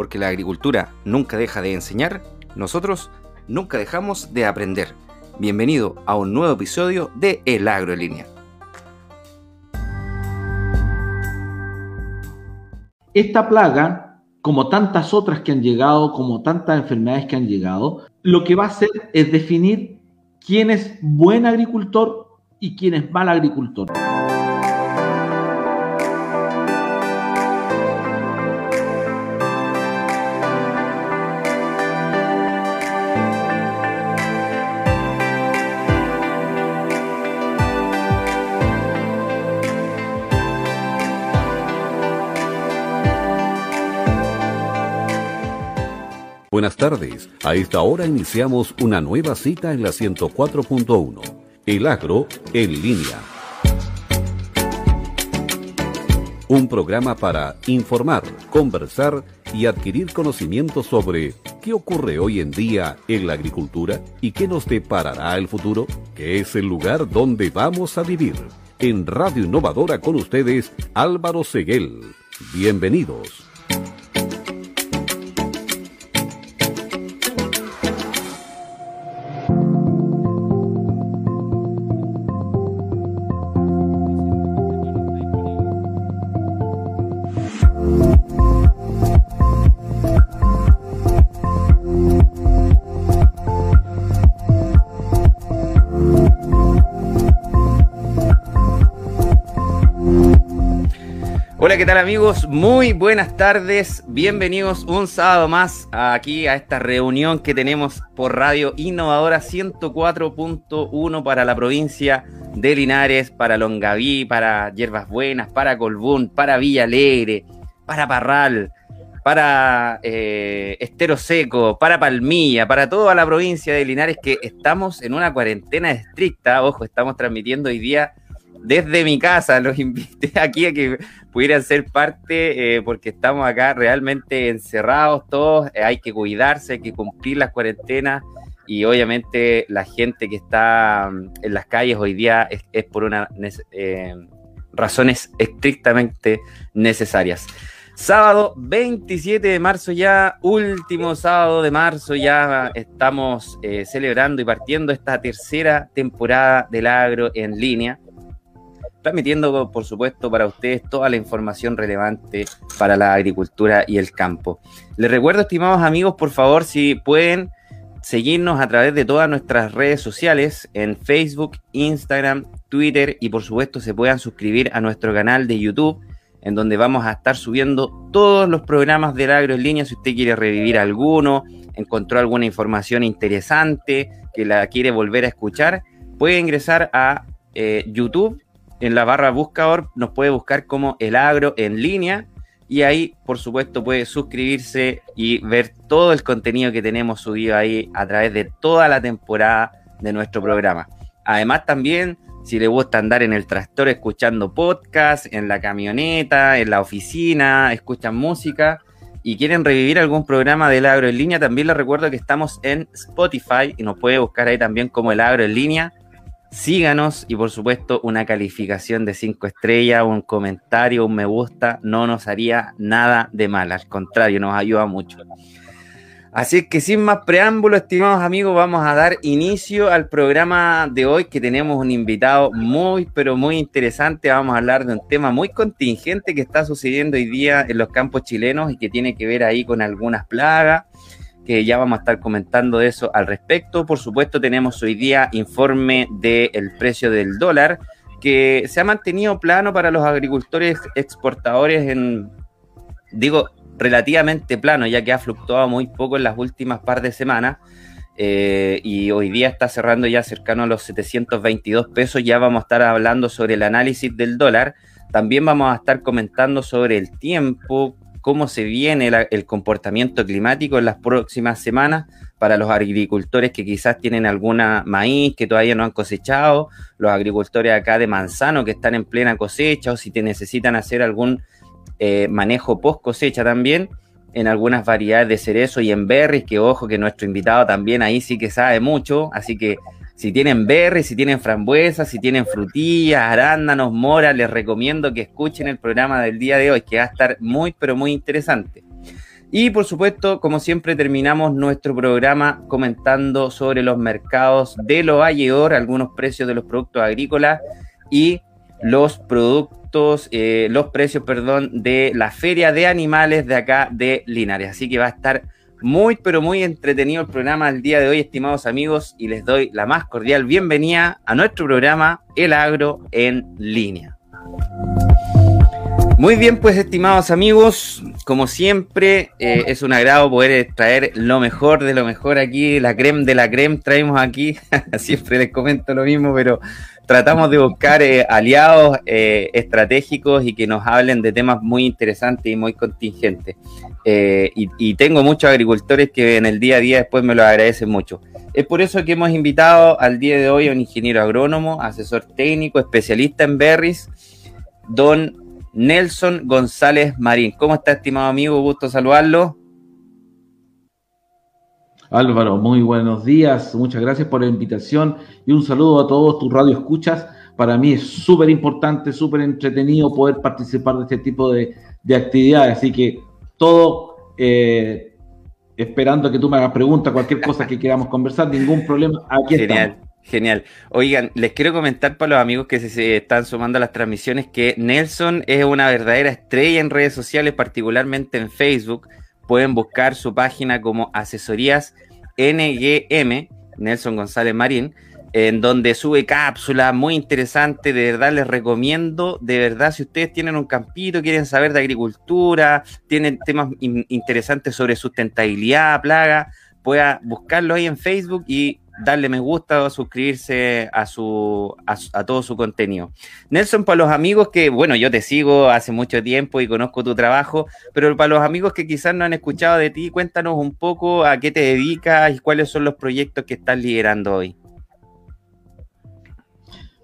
porque la agricultura nunca deja de enseñar, nosotros nunca dejamos de aprender. Bienvenido a un nuevo episodio de El Agro en Línea. Esta plaga, como tantas otras que han llegado, como tantas enfermedades que han llegado, lo que va a hacer es definir quién es buen agricultor y quién es mal agricultor. Buenas tardes. A esta hora iniciamos una nueva cita en la 104.1. El agro en línea. Un programa para informar, conversar y adquirir conocimiento sobre qué ocurre hoy en día en la agricultura y qué nos deparará el futuro, que es el lugar donde vamos a vivir. En Radio Innovadora con ustedes, Álvaro Seguel. Bienvenidos. Amigos? Muy buenas tardes. Bienvenidos un sábado más aquí a esta reunión que tenemos por Radio Innovadora 104.1 para la provincia de Linares, para Longaví, para Hierbas Buenas, para Colbún, para Villa Alegre, para Parral, para eh, Estero Seco, para Palmilla, para toda la provincia de Linares que estamos en una cuarentena estricta. Ojo, estamos transmitiendo hoy día desde mi casa. Los invité aquí a que pudieran ser parte eh, porque estamos acá realmente encerrados todos. Eh, hay que cuidarse, hay que cumplir las cuarentenas y obviamente la gente que está mm, en las calles hoy día es, por unas eh, razones estrictamente necesarias. Sábado 27 de marzo ya, último sábado de marzo, ya estamos celebrando y partiendo esta tercera temporada del agro en línea transmitiendo, por supuesto, para ustedes toda la información relevante para la agricultura y el campo. Les recuerdo, estimados amigos, por favor, si pueden seguirnos a través de todas nuestras redes sociales, en Facebook, Instagram, Twitter y por supuesto se puedan suscribir a nuestro canal de YouTube, en donde vamos a estar subiendo todos los programas del agro en línea. Si usted quiere revivir alguno, encontró alguna información interesante, que la quiere volver a escuchar, puede ingresar a eh, YouTube en la barra buscador nos puede buscar como el agro en línea y ahí por supuesto puede suscribirse y ver todo el contenido que tenemos subido ahí a través de toda la temporada de nuestro programa. Además también si le gusta andar en el tractor escuchando podcast, en la camioneta, en la oficina, escuchan música y quieren revivir algún programa del agro en línea, también les recuerdo que estamos en Spotify y nos puede buscar ahí también como el agro en línea Síganos y por supuesto una calificación de 5 estrellas, un comentario, un me gusta, no nos haría nada de mal, al contrario, nos ayuda mucho. Así que sin más preámbulo, estimados amigos, vamos a dar inicio al programa de hoy que tenemos un invitado muy, pero muy interesante. Vamos a hablar de un tema muy contingente que está sucediendo hoy día en los campos chilenos y que tiene que ver ahí con algunas plagas que ya vamos a estar comentando eso al respecto. Por supuesto, tenemos hoy día informe del precio del dólar, que se ha mantenido plano para los agricultores exportadores en, digo, relativamente plano, ya que ha fluctuado muy poco en las últimas par de semanas. Eh, y hoy día está cerrando ya cercano a los 722 pesos. Ya vamos a estar hablando sobre el análisis del dólar. También vamos a estar comentando sobre el tiempo, cómo se viene el comportamiento climático en las próximas semanas para los agricultores que quizás tienen alguna maíz que todavía no han cosechado, los agricultores acá de manzano que están en plena cosecha o si te necesitan hacer algún eh, manejo post cosecha también en algunas variedades de cerezo y en berries, que ojo que nuestro invitado también ahí sí que sabe mucho, así que si tienen berries, si tienen frambuesas, si tienen frutillas, arándanos, moras, les recomiendo que escuchen el programa del día de hoy, que va a estar muy, pero muy interesante. Y por supuesto, como siempre, terminamos nuestro programa comentando sobre los mercados de lo valledor, algunos precios de los productos agrícolas y los productos, eh, los precios, perdón, de la feria de animales de acá de Linares. Así que va a estar muy, pero muy entretenido el programa del día de hoy, estimados amigos, y les doy la más cordial bienvenida a nuestro programa El Agro en línea. Muy bien, pues estimados amigos, como siempre, eh, es un agrado poder traer lo mejor de lo mejor aquí, la creme de la creme traemos aquí, siempre les comento lo mismo, pero tratamos de buscar eh, aliados eh, estratégicos y que nos hablen de temas muy interesantes y muy contingentes. Y, y, tengo muchos agricultores que en el día a día después me lo agradecen mucho. Es por eso que hemos invitado al día de hoy a un ingeniero agrónomo, asesor técnico, especialista en berries, don Nelson González Marín. ¿Cómo está, estimado amigo? Gusto saludarlo. Álvaro, muy buenos días. Muchas gracias por la invitación y un saludo a todos tus radioescuchas. Para mí es súper importante, súper entretenido poder participar de este tipo de, actividades. Así que todo eh, esperando que tú me hagas preguntas, cualquier cosa que queramos conversar, ningún problema. Genial. Genial. Oigan, les quiero comentar para los amigos que se, están sumando a las transmisiones que Nelson es una verdadera estrella en redes sociales, particularmente en Facebook. Pueden buscar su página como Asesorías NGM, Nelson González Marín, en donde sube cápsulas muy interesantes. De verdad, les recomiendo, de verdad, si ustedes tienen un campito, quieren saber de agricultura, tienen temas interesantes sobre sustentabilidad, plaga, pueda buscarlo ahí en Facebook y darle me gusta o suscribirse a, su, a, todo su contenido. Nelson, para los amigos que, bueno, yo te sigo hace mucho tiempo y conozco tu trabajo, pero para los amigos que quizás no han escuchado de ti, cuéntanos un poco a qué te dedicas y cuáles son los proyectos que estás liderando hoy.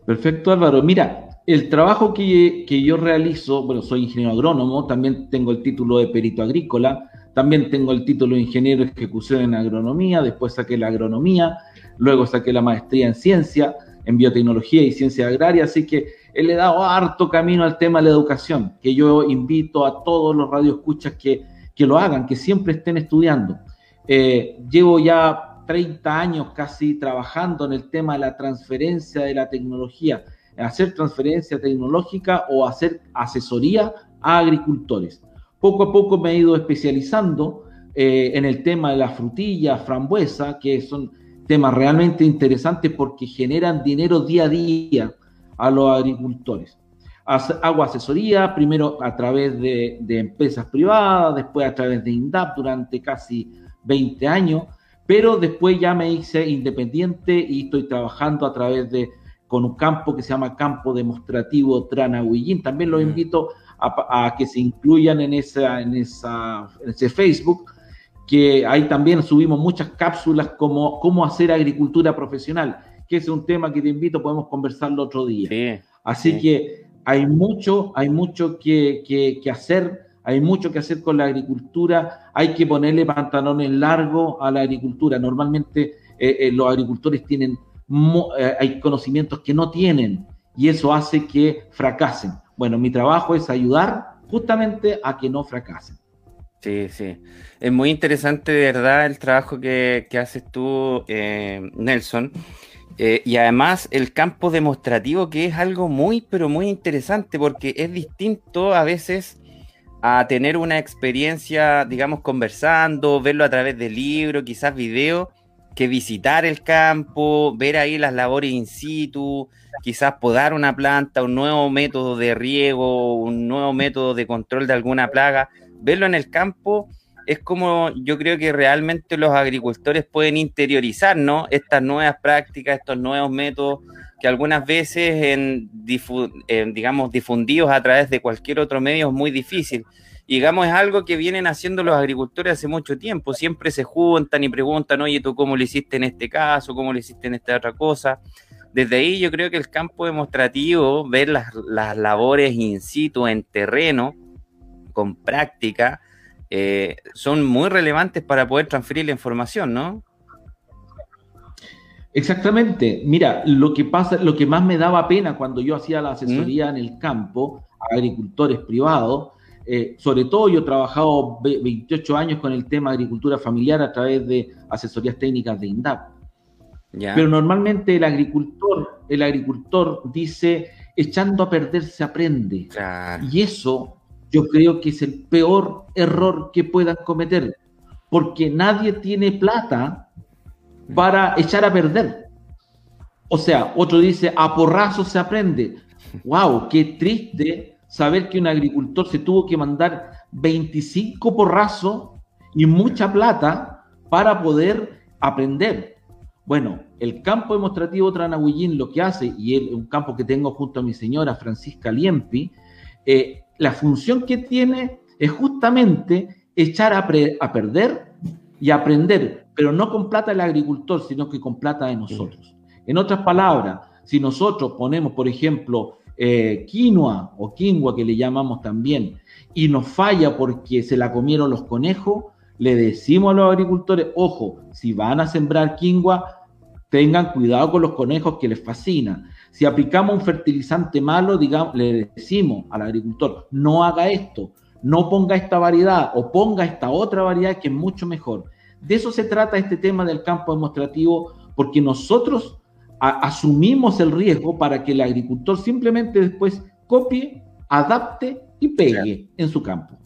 Perfecto, Álvaro. Mira, el trabajo que, que yo realizo, bueno, soy ingeniero agrónomo, también tengo el título de perito agrícola, también tengo el título de ingeniero de ejecución en agronomía, después saqué la agronomía, luego saqué la maestría en ciencia, en biotecnología y ciencia agraria, así que le he dado harto camino al tema de la educación, que yo invito a todos los radioescuchas que, que lo hagan, que siempre estén estudiando. Eh, llevo ya 30 años casi trabajando en el tema de la transferencia de la tecnología, hacer transferencia tecnológica o hacer asesoría a agricultores. Poco a poco me he ido especializando eh, en el tema de la frutilla, frambuesa, que son temas realmente interesantes porque generan dinero día a día a los agricultores. Hago asesoría, primero a través de, empresas privadas, después a través de INDAP durante casi 20 años, pero después ya me hice independiente y estoy trabajando a través de con un campo que se llama Campo Demostrativo Tranahuillín. También los mm. invito a, que se incluyan en, esa, en, esa, ese Facebook, que ahí también subimos muchas cápsulas como cómo hacer agricultura profesional, que es un tema que te invito, podemos conversarlo otro día. Así que hay mucho, hay mucho que, que, hacer, hay mucho que hacer con la agricultura, hay que ponerle pantalones largos a la agricultura. Normalmente eh, eh, los agricultores tienen, eh, hay conocimientos que no tienen y eso hace que fracasen. Bueno, mi trabajo es ayudar justamente a que no fracasen. Sí, sí. Es muy interesante, de verdad, el trabajo que, haces tú, eh, Nelson. Eh, y además el campo demostrativo, que es algo muy, pero muy interesante, porque es distinto a veces a tener una experiencia, digamos, conversando, verlo a través de libros, quizás video, que visitar el campo, ver ahí las labores in situ, quizás podar una planta, un nuevo método de riego, un nuevo método de control de alguna plaga, verlo en el campo es como yo creo que realmente los agricultores pueden interiorizar, ¿no? Estas nuevas prácticas, estos nuevos métodos que algunas veces en, digamos difundidos a través de cualquier otro medio es muy difícil. Digamos, es algo que vienen haciendo los agricultores hace mucho tiempo. Siempre se juntan y preguntan, oye, ¿tú cómo lo hiciste en este caso? ¿Cómo lo hiciste en esta otra cosa? desde ahí yo creo que el campo demostrativo, ver las, labores in situ, en terreno, con práctica, eh, son muy relevantes para poder transferir la información, ¿no? Exactamente. Mira, lo que pasa, lo que más me daba pena cuando yo hacía la asesoría en el campo a agricultores privados, eh, sobre todo yo he trabajado 28 años con el tema agricultura familiar a través de asesorías técnicas de INDAP. Pero normalmente el agricultor, el agricultor dice, echando a perder se aprende. Y eso yo creo que es el peor error que puedan cometer, porque nadie tiene plata para echar a perder. O sea, otro dice, a porrazo se aprende. ¡Wow! ¡Qué triste saber que un agricultor se tuvo que mandar 25 porrazos y mucha plata para poder aprender! Bueno, el campo demostrativo Tranahuillín lo que hace, y es un campo que tengo junto a mi señora Francisca Liempi, eh, la función que tiene es justamente echar a, a perder y aprender, pero no con plata del agricultor, sino que con plata de nosotros. En otras palabras, si nosotros ponemos, por ejemplo, eh, quinoa o quinoa que le llamamos también, y nos falla porque se la comieron los conejos, le decimos a los agricultores, ojo, si van a sembrar quinoa, tengan cuidado con los conejos que les fascina. Si aplicamos un fertilizante malo, digamos, le decimos al agricultor, no haga esto, no ponga esta variedad o ponga esta otra variedad que es mucho mejor. De eso se trata este tema del campo demostrativo, porque nosotros asumimos el riesgo para que el agricultor simplemente después copie, adapte y pegue en su campo.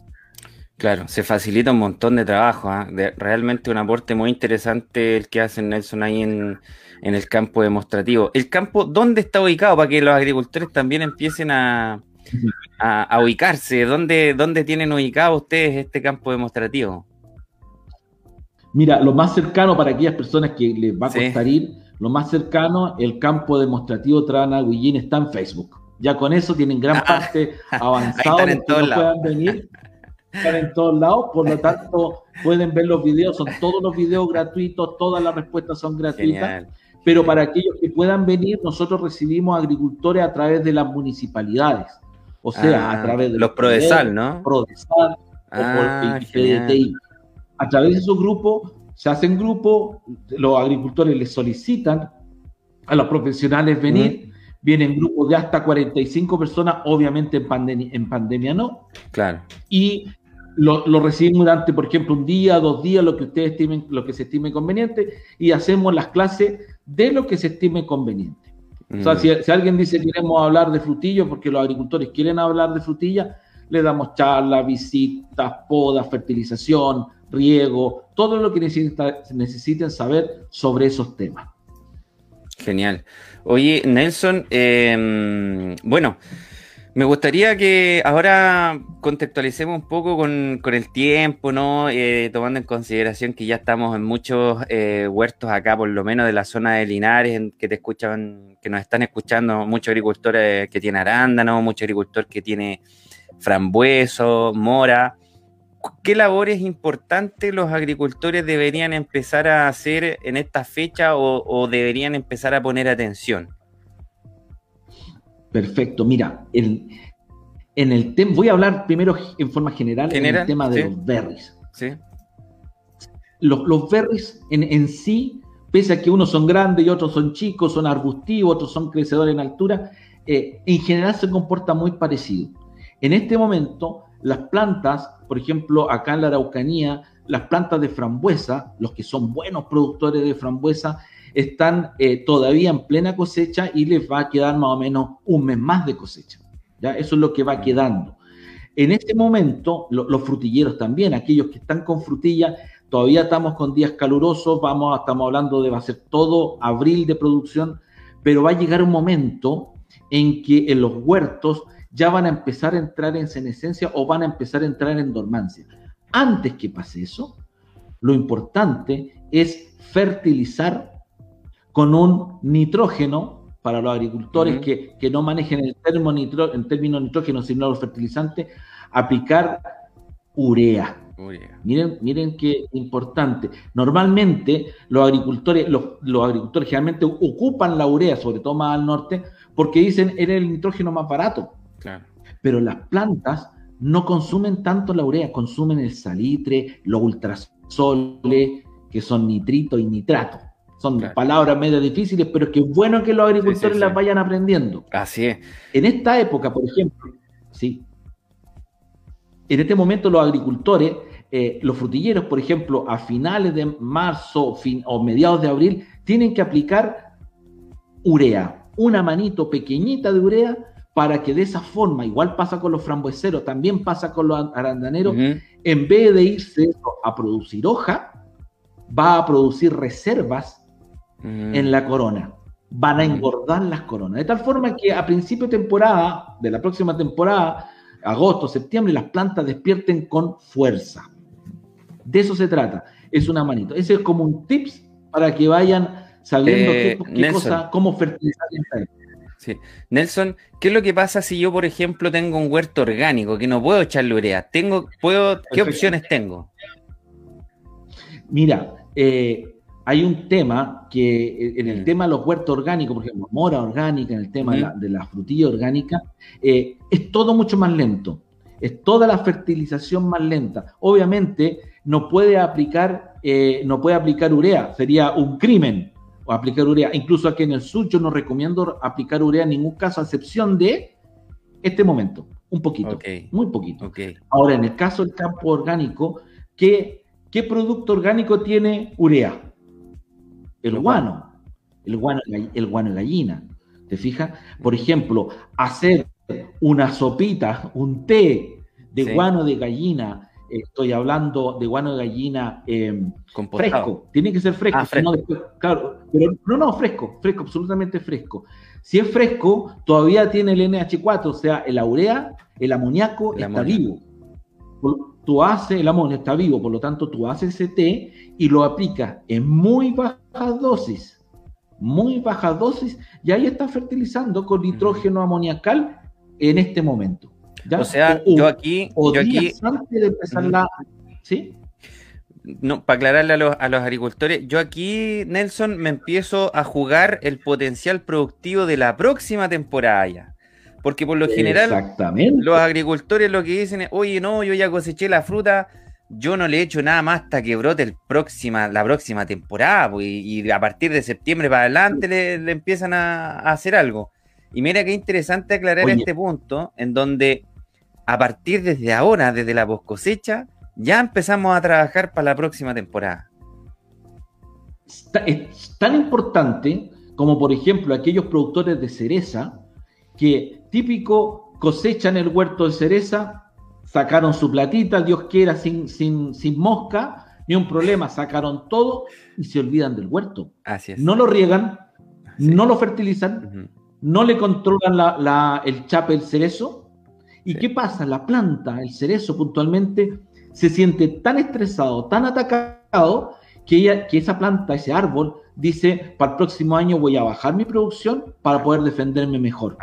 Claro, se facilita un montón de trabajo, ¿ah? realmente un aporte muy interesante el que hace Nelson ahí en, el campo demostrativo. ¿El campo dónde está ubicado para que los agricultores también empiecen a, ubicarse? ¿Dónde, ¿Dónde tienen ubicado ustedes este campo demostrativo? Mira, lo más cercano para aquellas personas que les va a costar ir, lo más cercano, el campo demostrativo Trana Guillín está en Facebook. Ya con eso tienen gran parte avanzado en todos lados. puedan venir. Están en todos lados, por lo tanto pueden ver los videos, son todos los videos gratuitos, todas las respuestas son gratuitas. Pero para aquellos que puedan venir, nosotros recibimos agricultores a través de las municipalidades. O sea, a ah, través de los Prodesal, ¿no? Prodesal ah, o PDTI. A través de esos grupos se hacen grupos, los agricultores les solicitan a los profesionales venir, vienen grupos de hasta 45 personas, obviamente en, en pandemia no. Claro. Y lo, lo, recibimos durante, por ejemplo, un día, dos días, lo que ustedes estimen, lo que se estime conveniente, y hacemos las clases de lo que se estime conveniente. O sea, si, si, alguien dice queremos hablar de frutillos, porque los agricultores quieren hablar de frutillas, le damos charlas, visitas, podas, fertilización, riego, todo lo que necesiten saber sobre esos temas. Genial. Oye, Nelson, em, bueno, me gustaría que ahora contextualicemos un poco con, el tiempo, ¿no? Eh, tomando en consideración que ya estamos en muchos eh, huertos acá, por lo menos de la zona de Linares, que te escuchan, que nos están escuchando muchos agricultores que tienen arándano, muchos agricultores que tienen frambueso, mora. ¿qué labores importantes los agricultores deberían empezar a hacer en esta fecha o, deberían empezar a poner atención? Perfecto, mira, en el tema, voy a hablar primero en forma general, en el tema de los berries. ¿Sí? Los, los berries en, sí, pese a que unos son grandes y otros son chicos, son arbustivos, otros son crecedores en altura, eh, en general se comporta muy parecido. En este momento, las plantas, por ejemplo, acá en la Araucanía, las plantas de frambuesa, los que son buenos productores de frambuesa, están eh, todavía en plena cosecha y les va a quedar más o menos un mes más de cosecha. ¿ya? Eso es lo que va quedando. En este momento, los frutilleros también, aquellos que están con frutilla, todavía estamos con días calurosos, vamos, estamos hablando de va a ser todo abril de producción, pero va a llegar un momento en que en los huertos ya van a empezar a entrar en senescencia o van a empezar a entrar en dormancia. Antes que pase eso, lo importante es fertilizar con un nitrógeno para los agricultores que, no manejen el, termo nitro, el término nitrógeno, sino los fertilizantes, aplicar urea. Miren, miren qué importante. Normalmente los agricultores, los, los, agricultores generalmente ocupan la urea, sobre todo más al norte, porque dicen era el nitrógeno más barato. Pero las plantas no consumen tanto la urea, consumen el salitre, los ultrasoles, que son nitrito y nitrato. Son palabras medio difíciles, pero es que es bueno que los agricultores las vayan aprendiendo. Así es. En esta época, por ejemplo, sí. en este momento los agricultores, eh, los frutilleros, por ejemplo, a finales de marzo o mediados de abril, tienen que aplicar urea, una manito pequeñita de urea para que de esa forma, igual pasa con los frambueseros, también pasa con los arandaneros, en vez de irse a producir hoja, va a producir reservas mm. en la corona. Van a engordar las coronas. De tal forma que a principio de temporada, de la próxima temporada, agosto, septiembre, las plantas despierten con fuerza. De eso se trata. Es una manito. Ese es como un tips para que vayan sabiendo qué, eh, cosa, cómo fertilizar Sí. Nelson, ¿qué es lo que pasa si yo, por ejemplo, tengo un huerto orgánico que no puedo echarle urea? Tengo, puedo, ¿Qué opciones tengo? Mira, eh, hay un tema que eh, en el tema de los huertos orgánicos, por ejemplo, mora orgánica, en el tema de, la, frutilla orgánica, eh, es todo mucho más lento. Es toda la fertilización más lenta. Obviamente no puede aplicar, no puede aplicar urea, sería un crimen o aplicar urea. Incluso aquí en el sur yo no recomiendo aplicar urea en ningún caso, a excepción de este momento, un poquito, muy poquito. Ahora, en el caso del campo orgánico, ¿Qué producto orgánico tiene urea? El guano. El guano, el guano gallina. ¿Te fijas? Por ejemplo, hacer una sopita, un té de guano de gallina, estoy hablando de guano de gallina em, fresco, tiene que ser fresco, ah, No, claro, pero no, no, fresco, fresco, absolutamente fresco. Si es fresco, todavía tiene el NH4, o sea, el urea, el amoníaco está vivo tú haces, el amonio está vivo, por lo tanto tú haces ese té y lo aplicas en muy bajas dosis, muy bajas dosis, y ahí estás fertilizando con nitrógeno amoniacal en este momento. O sea, yo aquí... yo aquí... antes de empezar la... ¿Sí? No, para aclararle a los, a los, agricultores, yo aquí, Nelson, me empiezo a jugar el potencial productivo de la próxima temporada ya. Porque por lo general, los agricultores lo que dicen es, oye, no, yo ya coseché la fruta, yo no le he hecho nada más hasta que brote el próxima, la próxima temporada, pues, y, a partir de septiembre para adelante le, empiezan a, hacer algo. Y mira qué interesante aclarar este punto, en donde a partir desde ahora, desde la post cosecha, ya empezamos a trabajar para la próxima temporada. Es tan importante como, por ejemplo, aquellos productores de cereza que típico, cosechan el huerto de cereza, sacaron su platita, Dios quiera, sin, sin, sin mosca, ni un problema, sacaron todo y se olvidan del huerto. Así No lo riegan, no lo fertilizan, no le controlan la, el chape, el cerezo. ¿Y qué pasa? La planta, el cerezo puntualmente, se siente tan estresado, tan atacado, que, ella, que esa planta, ese árbol, dice, para el próximo año voy a bajar mi producción para poder defenderme mejor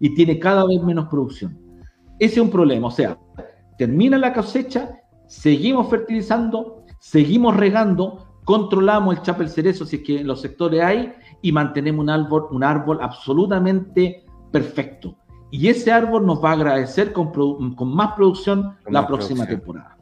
y tiene cada vez menos producción. Ese es un problema, o sea, termina la cosecha, seguimos fertilizando, seguimos regando, controlamos el chapel cerezo si es que en los sectores hay y mantenemos un árbol, un árbol absolutamente perfecto. Y ese árbol nos va a agradecer con, más producción la próxima temporada.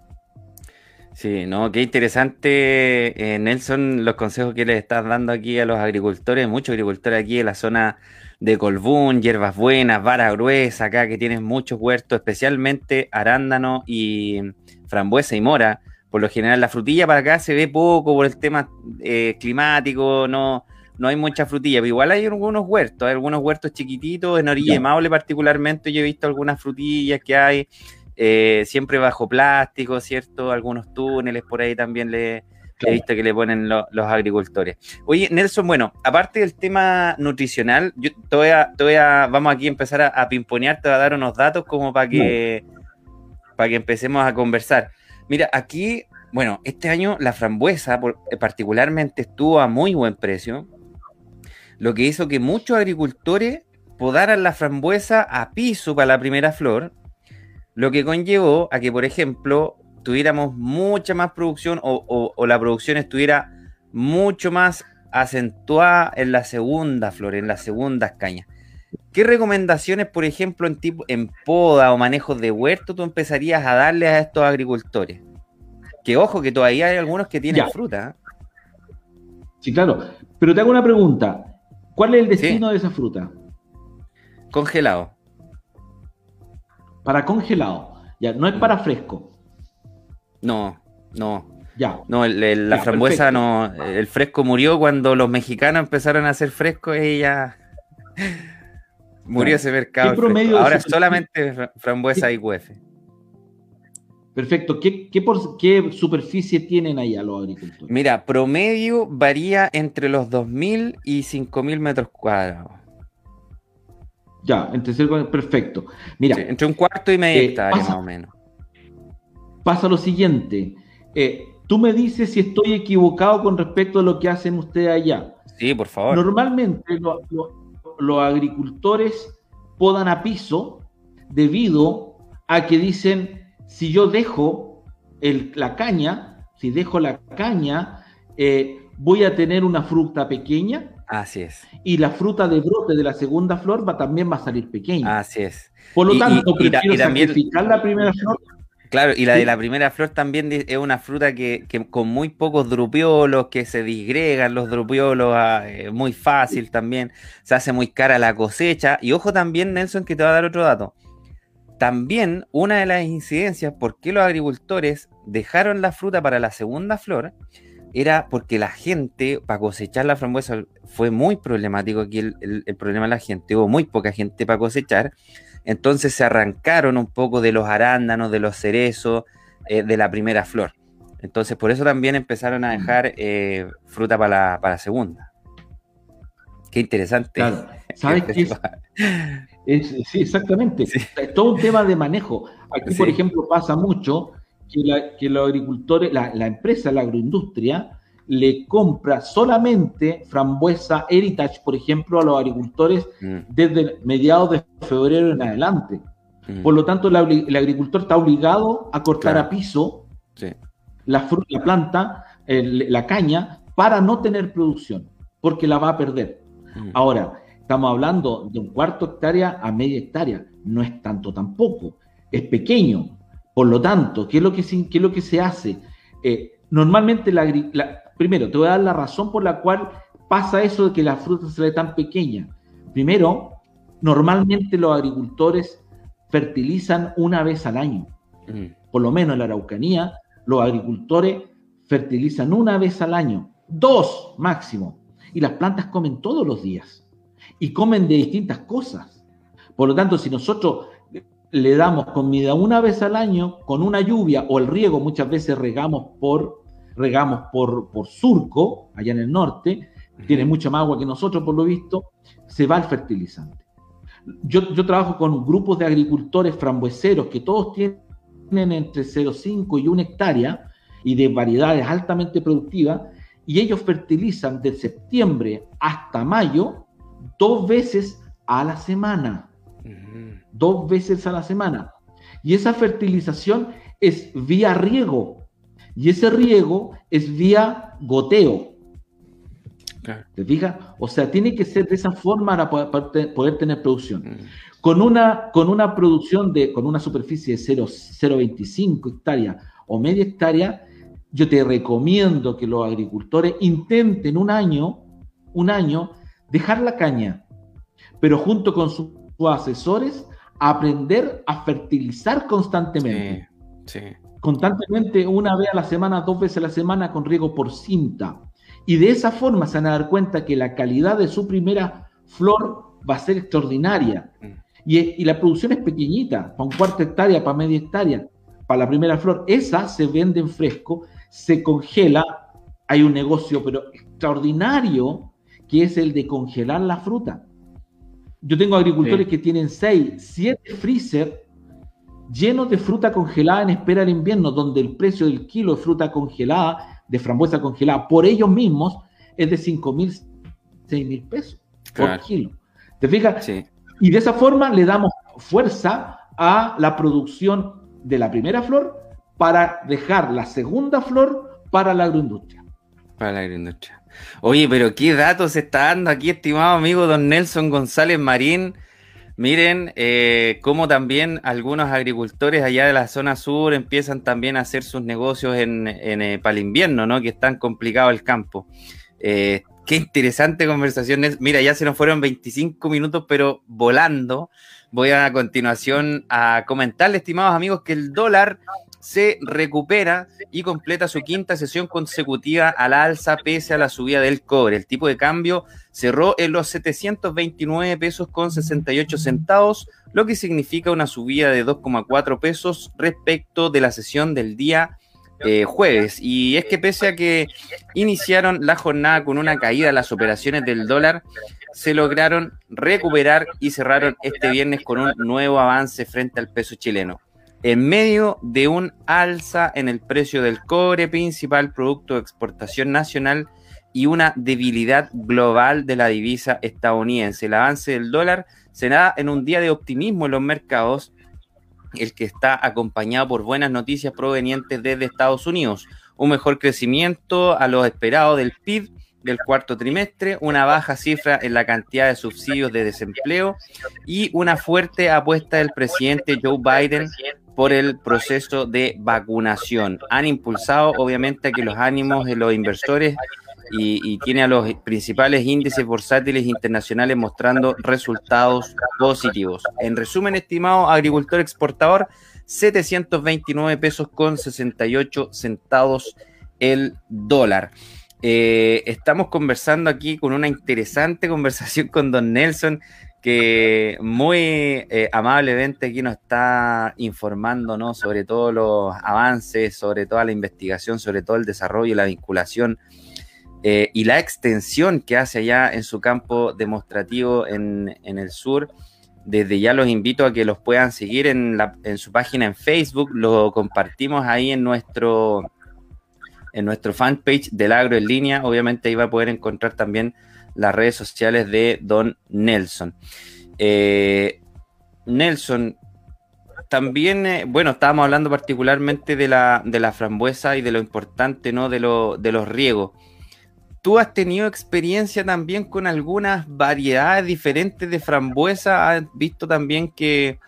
Sí, no, qué interesante, eh, Nelson, los consejos que le estás dando aquí a los agricultores, muchos agricultores aquí en la zona de colbún, hierbas buenas, vara gruesa, acá que tienes muchos huertos, especialmente arándano y frambuesa y mora. Por lo general la frutilla para acá se ve poco por el tema eh, climático, no, no hay mucha frutilla, pero igual hay algunos huertos, hay algunos huertos chiquititos, en Orilla Maule particularmente yo he visto algunas frutillas que hay, eh, siempre bajo plástico, ¿cierto? Algunos túneles por ahí también le, he visto que le ponen los agricultores. Oye, Nelson, bueno, aparte del tema nutricional, yo todavía, vamos aquí a empezar a, pimponear, te voy a dar unos datos como para que, para que empecemos a conversar. Mira, aquí, bueno, este año la frambuesa eh, particularmente estuvo a muy buen precio, lo que hizo que muchos agricultores podaran la frambuesa a piso para la primera flor, lo que conllevó a que, por ejemplo, tuviéramos mucha más producción o, la producción estuviera mucho más acentuada en la segunda flor, en las segundas cañas. ¿Qué recomendaciones, por ejemplo, en, tipo, en poda o manejo de huerto tú empezarías a darle a estos agricultores? Que ojo, que todavía hay algunos que tienen fruta. ¿eh? Sí, claro. Pero te hago una pregunta. ¿Cuál es el destino de esa fruta? Congelado. Para congelado. Ya, no es para fresco. No, no. Ya. No, la frambuesa no. El fresco murió cuando los mexicanos empezaron a hacer fresco y ya. murió ese mercado. Ahora solamente frambuesa y UF. Perfecto. ¿Qué, qué, superficie tienen allá los agricultores? Mira, promedio varía entre los 2.000 y 5.000 metros cuadrados. Ya, entre perfecto. Mira, entre un cuarto y media eh, hectárea más o menos. Pasa lo siguiente. Eh, tú me dices si estoy equivocado con respecto a lo que hacen ustedes allá. Sí, por favor. Normalmente los agricultores podan a piso debido a que dicen, si yo dejo la caña, si dejo la caña, eh, voy a tener una fruta pequeña Así es. Y la fruta de brote de la segunda flor va, también va a salir pequeña. Así es. Por lo tanto, y, también, la primera flor. Claro, y la de la primera flor también es una fruta que, con muy pocos drupiolos, que se disgregan los drupiolos ah, eh, muy fácil también, se hace muy cara la cosecha. Y ojo también, Nelson, que te va a dar otro dato. También una de las incidencias por qué los agricultores dejaron la fruta para la segunda flor era porque la gente, para cosechar la frambuesa, fue muy problemático aquí el, problema de la gente, hubo muy poca gente para cosechar, entonces se arrancaron un poco de los arándanos, de los cerezos, eh, de la primera flor. Entonces por eso también empezaron a dejar eh, fruta para la, segunda. Qué interesante. Claro. ¿Sabes qué es? sí, exactamente. Es todo un tema de manejo. Aquí, por ejemplo, pasa mucho que, los agricultores, la, empresa, la agroindustria, le compra solamente frambuesa Heritage, por ejemplo, a los agricultores mm. desde mediados de febrero en adelante. Mm. Por lo tanto, el, agricultor está obligado a cortar a piso la, la, planta, la caña, para no tener producción, porque la va a perder. Mm. Ahora, estamos hablando de un cuarto hectárea a media hectárea, no es tanto tampoco, es pequeño, por lo tanto, ¿qué es lo que se, es lo que se hace? Eh, normalmente, la, primero, te voy a dar la razón por la cual pasa eso de que la fruta se ve tan pequeña. Primero, normalmente los agricultores fertilizan una vez al año. Mm. Por lo menos en la Araucanía, los agricultores fertilizan una vez al año, dos máximo. Y las plantas comen todos los días y comen de distintas cosas. Por lo tanto, si nosotros le damos comida una vez al año con una lluvia o el riego, muchas veces regamos por, regamos por, por surco, allá en el norte, tiene mucha más agua que nosotros por lo visto, se va el fertilizante. Yo, yo trabajo con grupos de agricultores frambueseros que todos tienen entre 0,5 y 1 hectárea y de variedades altamente productivas, y ellos fertilizan de septiembre hasta mayo dos veces a la semana dos veces a la semana. Y esa fertilización es vía riego. Y ese riego es vía goteo. ¿Te fijas? O sea, tiene que ser de esa forma para poder, tener producción. Mm. Con, una, con una producción de, con una superficie de 0,25 hectáreas o media hectárea, yo te recomiendo que los agricultores intenten un año, un año, dejar la caña, pero junto con sus asesores aprender a fertilizar constantemente. Sí, Constantemente, una vez a la semana, dos veces a la semana, con riego por cinta. Y de esa forma se van a dar cuenta que la calidad de su primera flor va a ser extraordinaria. Mm. Y, la producción es pequeñita, para un cuarto hectárea, para media hectárea, para la primera flor. Esa se vende en fresco, se congela. Hay un negocio, pero extraordinario, que es el de congelar la fruta. Yo tengo agricultores que tienen 6, 7 freezer llenos de fruta congelada en espera del invierno, donde el precio del kilo de fruta congelada, de frambuesa congelada, por ellos mismos, es de 5 mil, 6 mil pesos por kilo. ¿Te fijas? Y de esa forma le damos fuerza a la producción de la primera flor para dejar la segunda flor para la agroindustria. Para la agroindustria. Oye, pero qué datos está dando aquí, estimado amigo don Nelson González Marín. Miren eh, cómo también algunos agricultores allá de la zona sur empiezan también a hacer sus negocios en, eh, para el invierno, ¿no? Que es tan complicado el campo. Eh, qué interesante conversación. Mira, ya se nos fueron 25 minutos, pero volando. Voy a, a continuación a comentarle, estimados amigos, que el dólar se recupera y completa su quinta sesión consecutiva al alza pese a la subida del cobre. El tipo de cambio cerró en los 729 pesos con 68 centavos, lo que significa una subida de 2,4 pesos respecto de la sesión del día eh, jueves. Y es que pese a que iniciaron la jornada con una caída, las operaciones del dólar se lograron recuperar y cerraron este viernes con un nuevo avance frente al peso chileno en medio de un alza en el precio del cobre, principal producto de exportación nacional, y una debilidad global de la divisa estadounidense. El avance del dólar se da en un día de optimismo en los mercados, el que está acompañado por buenas noticias provenientes desde Estados Unidos, un mejor crecimiento a lo esperado del PIB del cuarto trimestre, una baja cifra en la cantidad de subsidios de desempleo y una fuerte apuesta del presidente Joe Biden por el proceso de vacunación. Han impulsado obviamente que los ánimos de los inversores y, tiene a los principales índices bursátiles internacionales mostrando resultados positivos. En resumen, estimado agricultor exportador, 729 pesos con 68 centavos el dólar. Eh, estamos conversando aquí con una interesante conversación con don Nelson, que muy eh, amablemente aquí nos está informando ¿no? sobre todos los avances, sobre toda la investigación, sobre todo el desarrollo y la vinculación eh, y la extensión que hace allá en su campo demostrativo en, el sur. Desde ya los invito a que los puedan seguir en, en su página en Facebook, lo compartimos ahí en nuestro, en nuestro fanpage del agro en línea. Obviamente ahí va a poder encontrar también las redes sociales de Don Nelson. Eh, Nelson, también, eh, bueno, estábamos hablando particularmente de la, de la frambuesa y de lo importante, ¿no? De, lo, de los riegos. ¿Tú has tenido experiencia también con algunas variedades diferentes de frambuesa? ¿Has visto también que,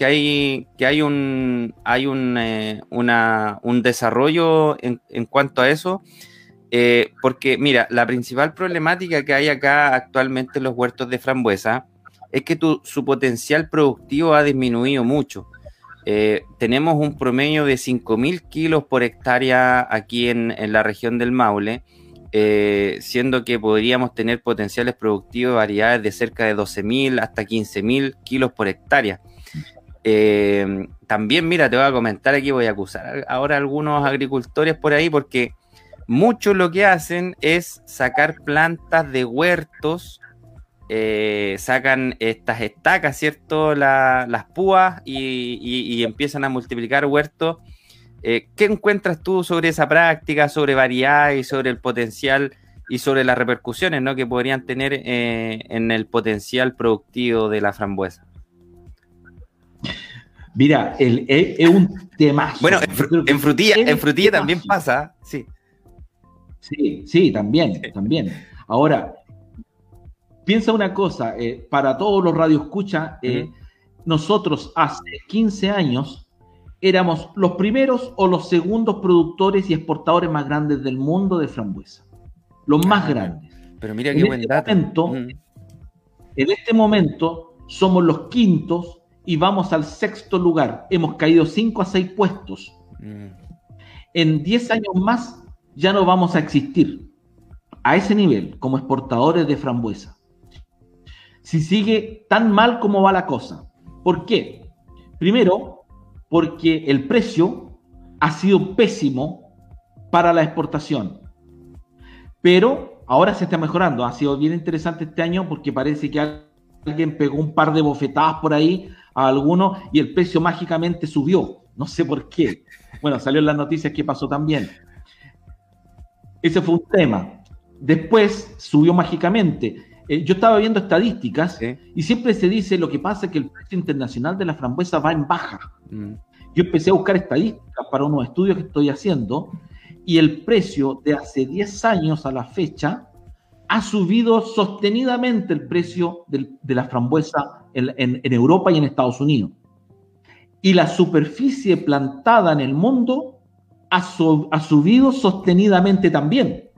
hay, que hay un, hay un, eh, un desarrollo en, en cuanto a eso? Eh, porque, mira, la principal problemática que hay acá actualmente en los huertos de frambuesa es que su potencial productivo ha disminuido mucho. Eh, tenemos un promedio de 5.000 kilos por hectárea aquí en, la región del Maule, eh, siendo que podríamos tener potenciales productivos de variedades de cerca de 12.000 hasta 15.000 kilos por hectárea. también, mira, te voy a comentar aquí, voy a acusar ahora a algunos agricultores por ahí porque muchos lo que hacen es sacar plantas de huertos, eh, sacan estas estacas, ¿cierto? las púas y, empiezan a multiplicar huertos. Eh, ¿Qué encuentras tú sobre esa práctica, sobre variedad y sobre el potencial y sobre las repercusiones ¿no? que podrían tener eh, en el potencial productivo de la frambuesa? Mira, es un tema. Bueno, en, frutilla, en frutilla también pasa, sí. Sí, sí, también, también. Ahora, piensa una cosa, eh, para todos los radioescuchas, eh, nosotros hace 15 años éramos los primeros o los segundos productores y exportadores más grandes del mundo de frambuesa. Los más ah, grandes. Pero mira qué buen este dato. En este momento somos los quintos y vamos al sexto lugar. Hemos caído 5 a 6 puestos. Mm. En 10 años más ya no vamos a existir a ese nivel como exportadores de frambuesa. Si sigue tan mal como va la cosa. ¿Por qué? Primero, porque el precio ha sido pésimo para la exportación. Pero ahora se está mejorando. Ha sido bien interesante este año porque parece que alguien pegó un par de bofetadas por ahí a alguno y el precio mágicamente subió. No sé por qué. Bueno, salió en las noticias que pasó también. Ese fue un tema. Después subió mágicamente. Eh, yo estaba viendo estadísticas y siempre se dice lo que pasa es que el precio internacional de la frambuesa va en baja. Mm. Yo empecé a buscar estadísticas para unos estudios que estoy haciendo y el precio de hace 10 años a la fecha ha subido sostenidamente el precio de la frambuesa en Europa y en Estados Unidos. Y la superficie plantada en el mundo ha, subido sostenidamente también.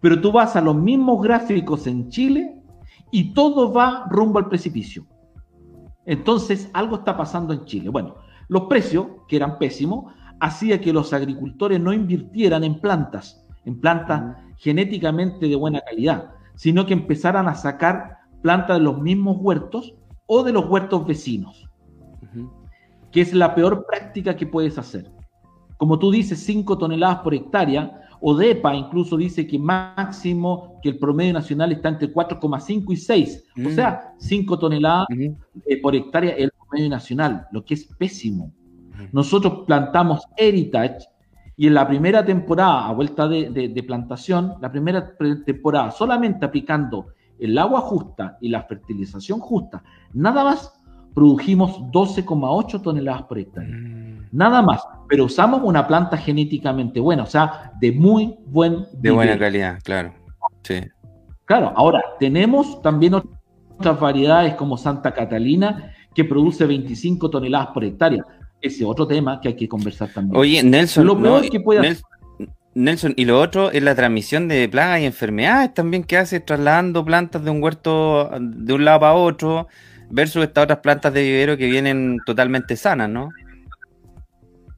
Pero tú vas a los mismos gráficos en Chile y todo va rumbo al precipicio. Entonces, algo está pasando en Chile. Bueno, los precios, que eran pésimos, hacía que los agricultores no invirtieran en plantas, en plantas genéticamente de buena calidad, sino que empezaran a sacar plantas de los mismos huertos o de los huertos vecinos, que es la peor práctica que puedes hacer. Como tú dices, 5 toneladas por hectárea, o DEPA incluso dice que máximo que el promedio nacional está entre 4,5 y 6, o sea, 5 toneladas eh, por hectárea es el promedio nacional, lo que es pésimo. Nosotros plantamos Heritage y en la primera temporada, a vuelta de, plantación, la primera temporada, solamente aplicando el agua justa y la fertilización justa, nada más, produjimos 12,8 toneladas por hectárea. Mm. Nada más, pero usamos una planta genéticamente buena, o sea, de muy buen De buena calidad, claro. Sí. Claro, ahora tenemos también otras variedades como Santa Catalina, que produce 25 toneladas por hectárea ese otro tema que hay que conversar también. Oye, Nelson, Nelson, y lo otro es la transmisión de plagas y enfermedades también que hace trasladando plantas de un huerto de un lado para otro versus estas otras plantas de vivero que vienen totalmente sanas, ¿no?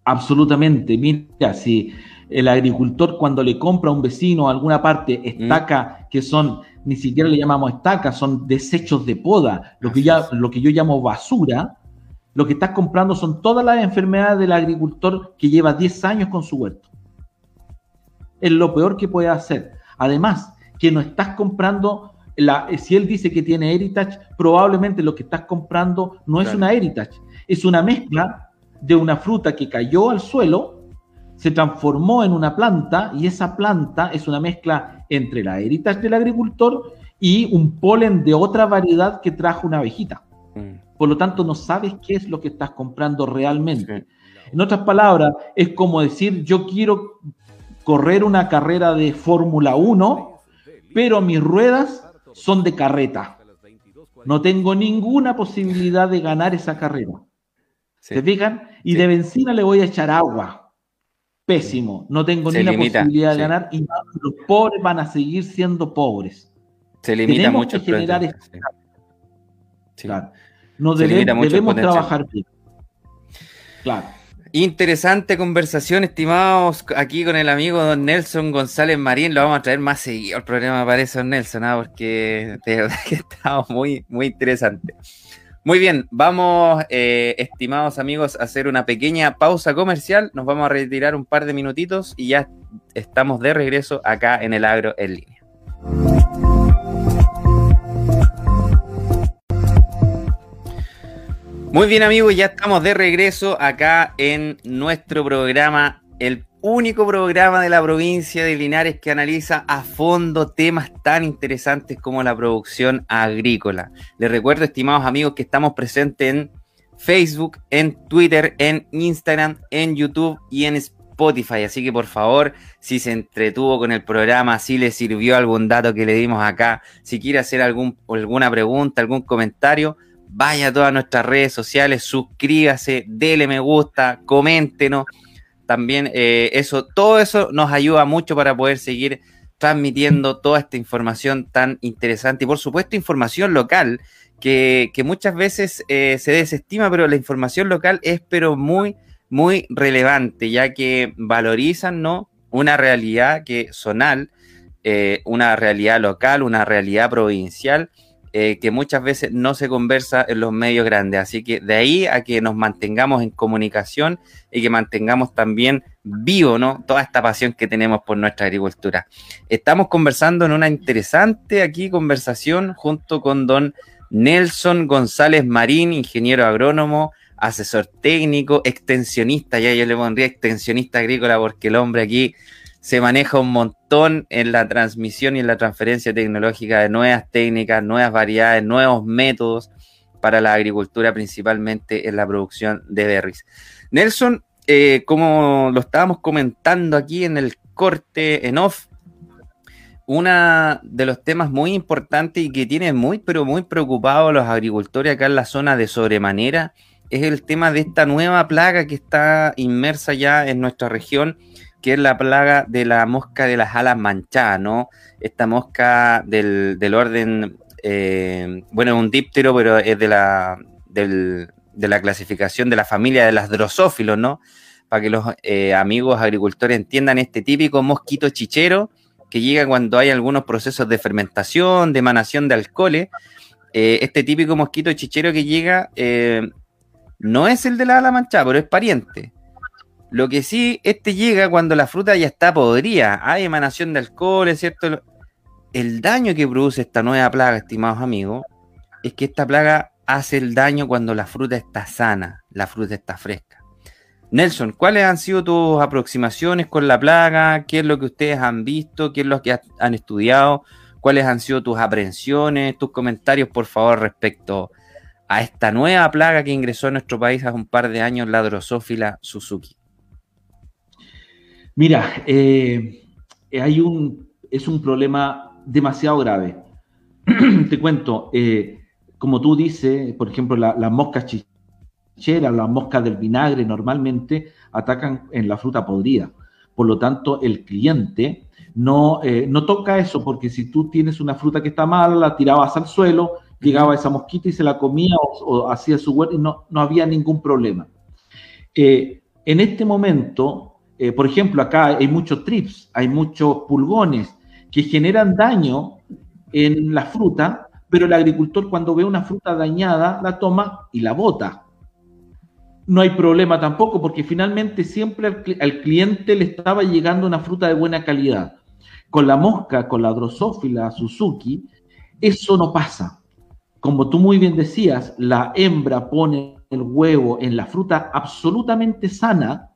Absolutamente. Mira, si el agricultor cuando le compra a un vecino alguna parte estaca mm. que son, ni siquiera le llamamos estacas, son desechos de poda, lo que, ya, lo que yo llamo basura, lo que estás comprando son todas las enfermedades del agricultor que lleva 10 años con su huerto. Es lo peor que puede hacer. Además, que no estás comprando, la, si él dice que tiene Heritage, probablemente lo que estás comprando no es una Heritage, es una mezcla de una fruta que cayó al suelo, se transformó en una planta y esa planta es una mezcla entre la Heritage del agricultor y un polen de otra variedad que trajo una abejita. Mm. Por lo tanto, no sabes qué es lo que estás comprando realmente. En otras palabras, es como decir, yo quiero correr una carrera de Fórmula 1, pero mis ruedas son de carreta. No tengo ninguna posibilidad de ganar esa carrera. ¿Se fijan? Y de benzina le voy a echar agua. Pésimo. No tengo ni la posibilidad de ganar y los pobres van a seguir siendo pobres. Se limita mucho. Que generar Claro. No debemos trabajar bien. Claro. Interesante conversación, estimados, aquí con el amigo don Nelson González Marín. Lo vamos a traer más seguido el programa, parece, don Nelson, ¿ah? porque de verdad que está muy, muy interesante. Muy bien, vamos, eh, estimados amigos, a hacer una pequeña pausa comercial. Nos vamos a retirar un par de minutitos y ya estamos de regreso acá en el Agro en línea. Muy bien amigos, ya estamos de regreso acá en nuestro programa, el único programa de la provincia de Linares que analiza a fondo temas tan interesantes como la producción agrícola. Les recuerdo, estimados amigos, que estamos presentes en Facebook, en Twitter, en Instagram, en YouTube y en Spotify. Así que por favor, si se entretuvo con el programa, si le sirvió algún dato que le dimos acá, si quiere hacer algún, alguna pregunta, algún comentario, vaya a todas nuestras redes sociales, suscríbase, dele me gusta, coméntenos. También eh, eso, todo eso nos ayuda mucho para poder seguir transmitiendo toda esta información tan interesante y por supuesto información local que, muchas veces eh, se desestima, pero la información local es pero muy, muy relevante, ya que valorizan ¿no? una realidad que zonal, eh, una realidad local, una realidad provincial eh, que muchas veces no se conversa en los medios grandes. Así que de ahí a que nos mantengamos en comunicación y que mantengamos también vivo, ¿no? Toda esta pasión que tenemos por nuestra agricultura. Estamos conversando en una interesante aquí conversación junto con don Nelson González Marín, ingeniero agrónomo, asesor técnico, extensionista, ya yo le pondría extensionista agrícola porque el hombre aquí se maneja un montón en la transmisión y en la transferencia tecnológica de nuevas técnicas, nuevas variedades, nuevos métodos para la agricultura, principalmente en la producción de berries. Nelson, eh, como lo estábamos comentando aquí en el corte en off, uno de los temas muy importantes y que tiene muy, pero muy preocupado a los agricultores acá en la zona de sobremanera es el tema de esta nueva plaga que está inmersa ya en nuestra región que es la plaga de la mosca de las alas manchadas, ¿no? Esta mosca del, orden, eh, bueno, es un díptero, pero es de la, de la clasificación de la familia de las drosófilos, ¿no? Para que los eh, amigos agricultores entiendan este típico mosquito chichero que llega cuando hay algunos procesos de fermentación, de emanación de alcoholes. Eh, este típico mosquito chichero que llega no es el de la ala manchada, pero es pariente. Lo que sí, este llega cuando la fruta ya está podrida, hay emanación de alcohol, es cierto. El daño que produce esta nueva plaga, estimados amigos, es que esta plaga hace el daño cuando la fruta está sana, la fruta está fresca. Nelson, ¿cuáles han sido tus aproximaciones con la plaga? ¿Qué es lo que ustedes han visto? ¿Qué es lo que han estudiado? ¿Cuáles han sido tus aprensiones, tus comentarios, por favor, respecto a esta nueva plaga que ingresó a nuestro país hace un par de años, la Drosófila Suzuki? Mira, eh, hay un, es un problema demasiado grave. Te cuento, eh, como tú dices, por ejemplo, las moscas chicheras, las moscas del vinagre normalmente atacan en la fruta podrida. Por lo tanto, el cliente no, eh, no toca eso, porque si tú tienes una fruta que está mala, la tirabas al suelo, llegaba esa mosquita y se la comía o, hacía su huerto y no, no había ningún problema. en este momento, eh, por ejemplo, acá hay muchos trips, hay muchos pulgones que generan daño en la fruta, pero el agricultor cuando ve una fruta dañada la toma y la bota. No hay problema tampoco porque finalmente siempre al, cliente le estaba llegando una fruta de buena calidad. Con la mosca, con la drosófila Suzuki, eso no pasa. Como tú muy bien decías, la hembra pone el huevo en la fruta absolutamente sana,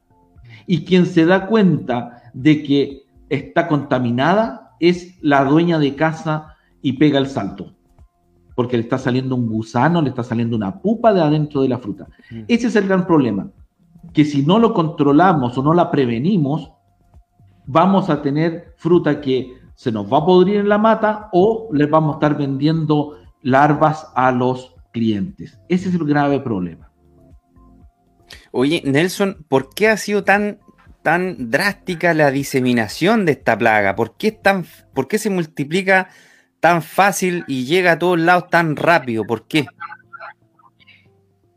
y quien se da cuenta de que está contaminada es la dueña de casa y pega el salto. Porque le está saliendo un gusano, le está saliendo una pupa de adentro de la fruta. Mm. Ese es el gran problema. Que si no lo controlamos o no la prevenimos, vamos a tener fruta que se nos va a podrir en la mata o les vamos a estar vendiendo larvas a los clientes. Ese es el grave problema. Oye, Nelson, ¿por qué ha sido tan, tan drástica la diseminación de esta plaga? ¿Por qué, tan, ¿Por qué se multiplica tan fácil y llega a todos lados tan rápido? ¿Por qué?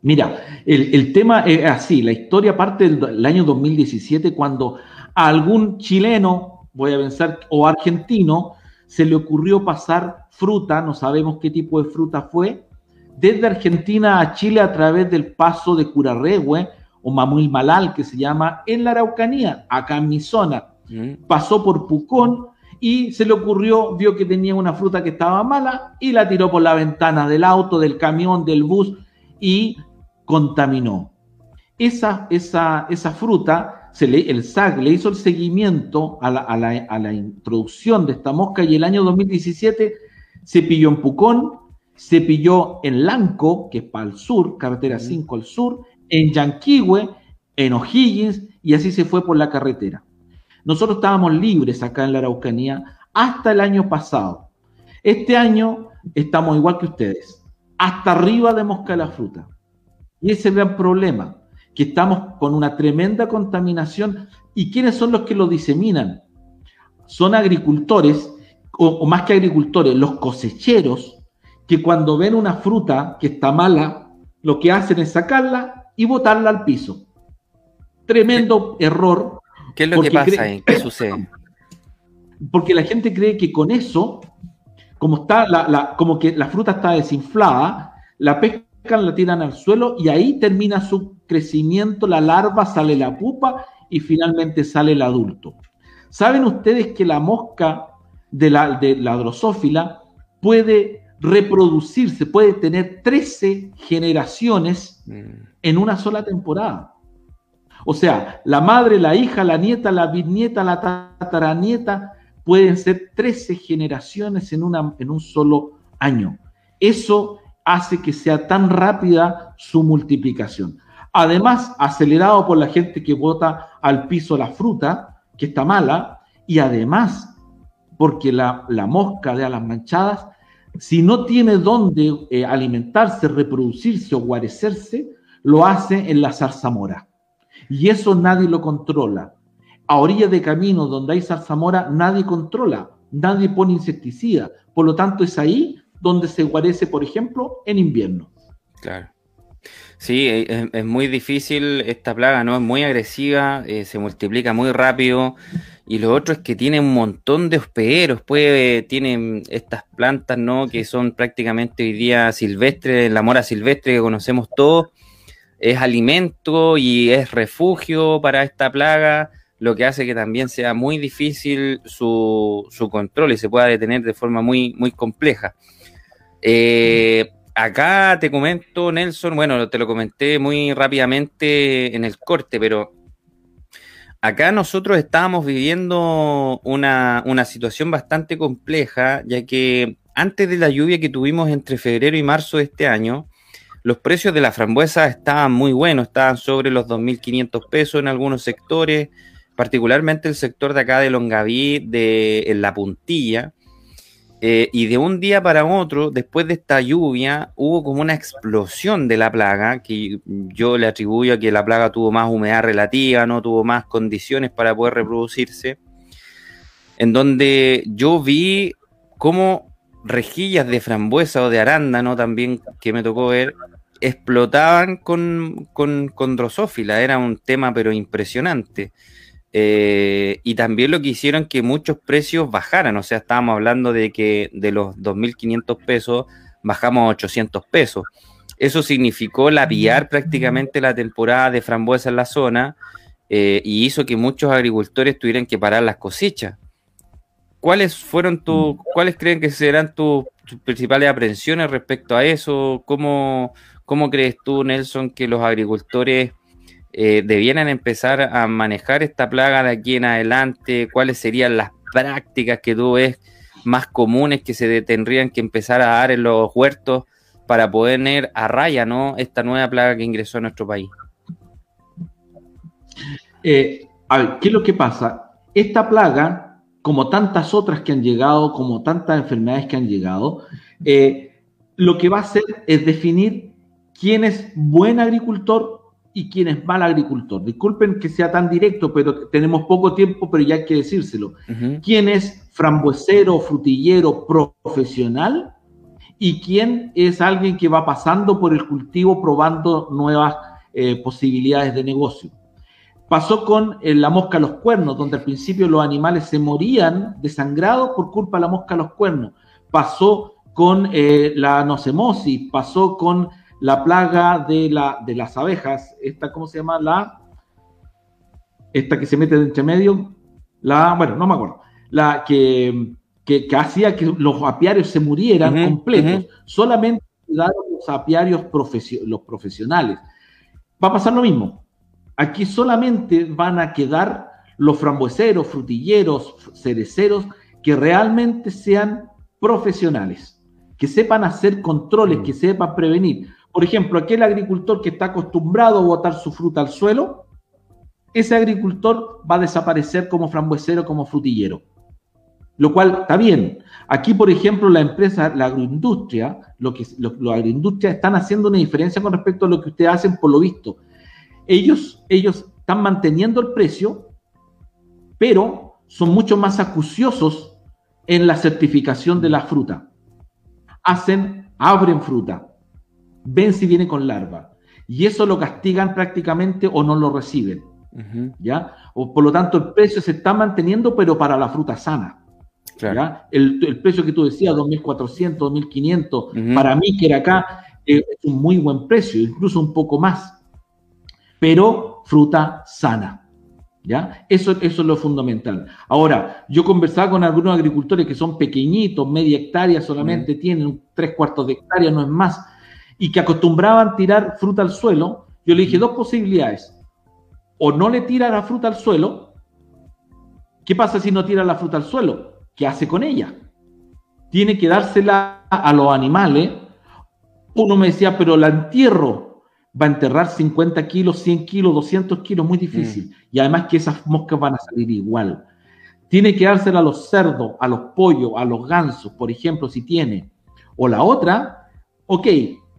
Mira, el, tema es así, la historia parte del, año 2017 cuando a algún chileno, voy a pensar, o argentino, se le ocurrió pasar fruta, no sabemos qué tipo de fruta fue, desde Argentina a Chile a través del paso de Curarrehue, o Mamuil Malal, que se llama en la Araucanía, acá en mi zona. Mm. Pasó por Pucón y se le ocurrió, vio que tenía una fruta que estaba mala y la tiró por la ventana del auto, del camión, del bus y contaminó. Esa, esa, esa fruta, se le, el SAC le hizo el seguimiento a la, a, la, a la introducción de esta mosca y el año 2017 se pilló en Pucón, se pilló en Lanco, que es para el sur, carretera 5 al sur, en Yanquihue, en O'Higgins, y así se fue por la carretera. Nosotros estábamos libres acá en la Araucanía hasta el año pasado. Este año estamos igual que ustedes, hasta arriba de mosca la fruta. Y ese gran problema, que estamos con una tremenda contaminación. ¿Y quiénes son los que lo diseminan? Son agricultores, o más que agricultores, los cosecheros, que cuando ven una fruta que está mala, lo que hacen es sacarla y botarla al piso. Tremendo error. ¿Qué es lo que pasa ahí? ¿Qué sucede? Porque la gente cree que con eso, como, está la, como que la fruta está desinflada, la pescan, la tiran al suelo y ahí termina su crecimiento, la larva, sale la pupa y finalmente sale el adulto. ¿Saben ustedes que la mosca de la, de la drosófila puede reproducirse, puede tener 13 generaciones mm. En una sola temporada. O sea, la madre, la hija, la nieta, la bisnieta, la tataranieta, pueden ser 13 generaciones en, en un solo año. Eso hace que sea tan rápida su multiplicación. Además, acelerado por la gente que bota al piso la fruta, que está mala, y además, porque la, la mosca de alas manchadas si no tiene dónde eh, alimentarse, reproducirse o guarecerse, lo hace en la zarzamora. Y eso nadie lo controla. a orillas de caminos donde hay zarzamora, nadie controla, nadie pone insecticida. Por lo tanto, es ahí donde se guarece, por ejemplo, en invierno. Claro. Sí, es, muy difícil esta plaga, ¿no? Es muy agresiva, eh, se multiplica muy rápido. Y lo otro es que tiene un montón de hospederos, puede, tiene estas plantas, ¿no? Que son prácticamente hoy día silvestres, la mora silvestre que conocemos todos, es alimento y es refugio para esta plaga, lo que hace que también sea muy difícil su, su control y se pueda detener de forma muy, muy compleja. Eh, acá te comento, Nelson, bueno, te lo comenté muy rápidamente en el corte, pero acá nosotros estábamos viviendo una, situación bastante compleja, ya que antes de la lluvia que tuvimos entre febrero y marzo de este año, los precios de la frambuesa estaban muy buenos, estaban sobre los 2.500 pesos en algunos sectores, particularmente el sector de acá de Longaví, de en La Puntilla, eh, y de un día para otro, después de esta lluvia, hubo como una explosión de la plaga, que yo le atribuyo a que la plaga tuvo más humedad relativa, no tuvo más condiciones para poder reproducirse, en donde yo vi cómo rejillas de frambuesa o de arándano también, que me tocó ver, explotaban con, con, con drosófila, era un tema pero impresionante. Eh, y también lo que hicieron que muchos precios bajaran, o sea, estábamos hablando de que de los 2.500 pesos bajamos a 800 pesos. Eso significó lapiar prácticamente la temporada de frambuesa en la zona eh, y hizo que muchos agricultores tuvieran que parar las cosechas. ¿Cuáles fueron tus, cuáles creen que serán tus, principales aprensiones respecto a eso? ¿Cómo, ¿Cómo crees tú, Nelson, que los agricultores eh, debieran empezar a manejar esta plaga de aquí en adelante? ¿Cuáles serían las prácticas que tú ves más comunes que se tendrían que empezar a dar en los huertos para poder a raya ¿no? esta nueva plaga que ingresó a nuestro país? Eh, a ver, ¿qué es lo que pasa? Esta plaga, como tantas otras que han llegado, como tantas enfermedades que han llegado, eh, lo que va a hacer es definir quién es buen agricultor y quién es mal agricultor. Disculpen que sea tan directo, pero tenemos poco tiempo, pero ya hay que decírselo. ¿Quién es frambuesero, frutillero profesional? ¿Y quién es alguien que va pasando por el cultivo probando nuevas eh, posibilidades de negocio? Pasó con eh, la mosca a los cuernos, donde al principio los animales se morían desangrados por culpa de la mosca a los cuernos. Pasó con eh, la nocemosis, pasó con la plaga de, la, de las abejas, esta, ¿cómo se llama? La, esta que se mete de entre medio, la, bueno, no me acuerdo, la que, que, hacía que los apiarios se murieran completos, solamente quedaron los apiarios los profesionales. Va a pasar lo mismo. Aquí solamente van a quedar los frambueseros, frutilleros, cereceros que realmente sean profesionales, que sepan hacer controles, que sepan prevenir. Por ejemplo, aquel agricultor que está acostumbrado a botar su fruta al suelo, ese agricultor va a desaparecer como frambuesero, como frutillero. Lo cual está bien. Aquí, por ejemplo, la empresa, la agroindustria, lo que los, agroindustrias están haciendo una diferencia con respecto a lo que ustedes hacen, por lo visto. Ellos, ellos están manteniendo el precio, pero son mucho más acuciosos en la certificación de la fruta. Hacen, abren fruta, ven si viene con larva. Y eso lo castigan prácticamente o no lo reciben. ¿Ya? O por lo tanto, el precio se está manteniendo, pero para la fruta sana. ¿ya? El, precio que tú decías, 2.400, 2.500, para mí que era acá, eh, es un muy buen precio, incluso un poco más. Pero fruta sana. ¿Ya? Eso, eso es lo fundamental. Ahora, yo conversaba con algunos agricultores que son pequeñitos, media hectárea solamente, tienen tres cuartos de hectárea, no es más y que acostumbraban tirar fruta al suelo, yo le dije dos posibilidades. O no le tira la fruta al suelo. ¿Qué pasa si no tira la fruta al suelo? ¿Qué hace con ella? Tiene que dársela a los animales. Uno me decía, pero la entierro. Va a enterrar 50 kilos, 100 kilos, 200 kilos, muy difícil. Mm. Y además que esas moscas van a salir igual. Tiene que dársela a los cerdos, a los pollos, a los gansos, por ejemplo, si tiene. O la otra, ok,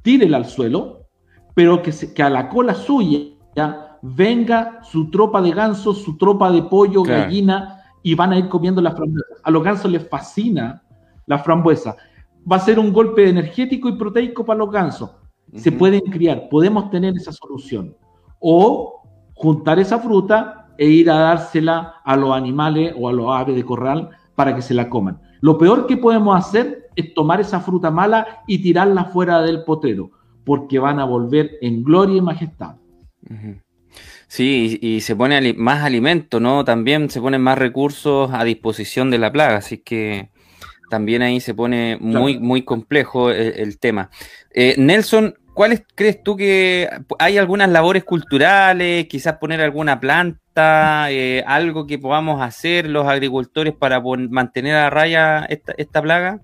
tírela al suelo, pero que, que a la cola suya venga su tropa de gansos, su tropa de pollo, gallina, y van a ir comiendo las frambuesas. A los gansos les fascina la frambuesa. Va a ser un golpe energético y proteico para los gansos. Se pueden criar, podemos tener esa solución. O juntar esa fruta e ir a dársela a los animales o a los aves de corral para que se la coman. Lo peor que podemos hacer es tomar esa fruta mala y tirarla fuera del potrero, porque van a volver en gloria y majestad. Sí, y, se pone más alimento, ¿no? También se ponen más recursos a disposición de la plaga, así que también ahí se pone muy, muy complejo el, tema. Eh, Nelson, ¿cuáles crees tú que hay algunas labores culturales, quizás poner alguna planta, eh, algo que podamos hacer los agricultores para mantener a raya esta plaga?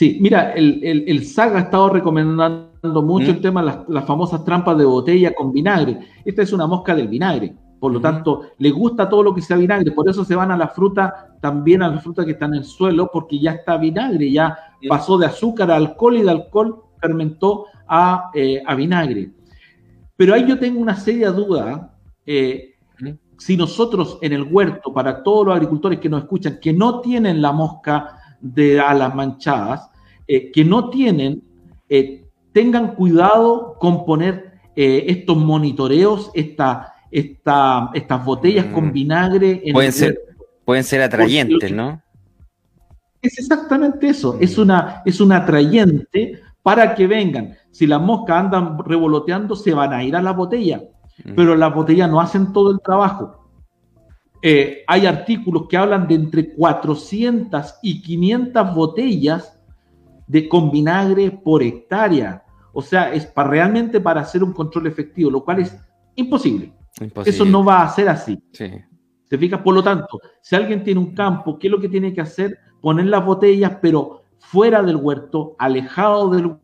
Sí, mira, el, el, SAG ha estado recomendando mucho el tema de las, famosas trampas de botella con vinagre. Esta es una mosca del vinagre, por lo tanto, le gusta todo lo que sea vinagre, por eso se van a la fruta, también a la fruta que está en el suelo, porque ya está vinagre, ya pasó de azúcar a alcohol y de alcohol fermentó a, eh, a vinagre. Pero ahí yo tengo una seria duda. Eh, si nosotros en el huerto, para todos los agricultores que nos escuchan, que no tienen la mosca de alas manchadas, eh, que no tienen, eh, tengan cuidado con poner eh, estos monitoreos, esta, esta, estas botellas con mm. vinagre. En pueden, ser, pueden ser atrayentes, ¿no? Es exactamente eso, es, una, es un atrayente para que vengan. Si las moscas andan revoloteando, se van a ir a la botella, mm. pero las botellas no hacen todo el trabajo. hay artículos que hablan de entre 400 y 500 botellas de con vinagre por hectárea. O sea, es para, realmente para hacer un control efectivo, lo cual es imposible. Eso no va a ser así. Sí. ¿Se fija? Por lo tanto, si alguien tiene un campo, ¿qué es lo que tiene que hacer? Poner las botellas, pero fuera del huerto, alejado del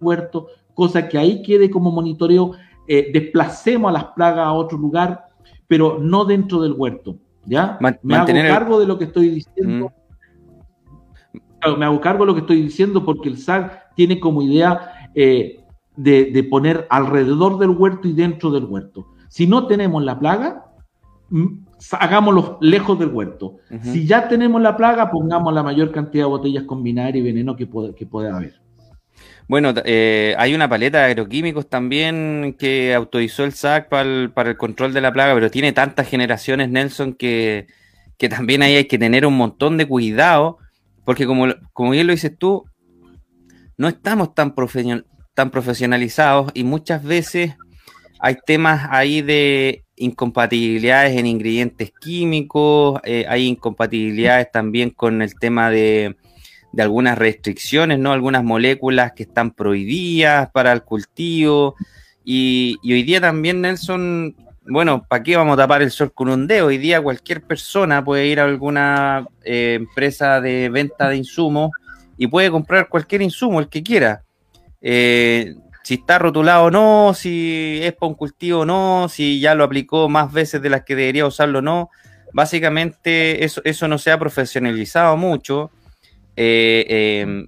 huerto, cosa que ahí quede como monitoreo. Eh, desplacemos a las plagas a otro lugar, pero no dentro del huerto. ¿Ya? Me hago cargo de lo que estoy diciendo. Mm me hago cargo de lo que estoy diciendo porque el SAG tiene como idea eh, de, poner alrededor del huerto y dentro del huerto. Si no tenemos la plaga, mm, hagámoslo lejos del huerto. Si ya tenemos la plaga, pongamos la mayor cantidad de botellas con vinagre y veneno que, puede, que pueda haber. Bueno, eh, hay una paleta de agroquímicos también que autorizó el SAC para el, para el control de la plaga, pero tiene tantas generaciones, Nelson, que, que también ahí hay que tener un montón de cuidado porque como, como bien lo dices tú, no estamos tan, tan profesionalizados y muchas veces hay temas ahí de incompatibilidades en ingredientes químicos, eh, hay incompatibilidades también con el tema de, de, algunas restricciones, ¿no? Algunas moléculas que están prohibidas para el cultivo. Y hoy día también, Nelson, bueno, ¿para qué vamos a tapar el sol con un dedo? Hoy día cualquier persona puede ir a alguna eh, empresa de venta de insumos y puede comprar cualquier insumo, el que quiera. Eh, si está rotulado o no, si es para un cultivo o no, si ya lo aplicó más veces de las que debería usarlo o no. Básicamente eso, eso no se ha profesionalizado mucho eh,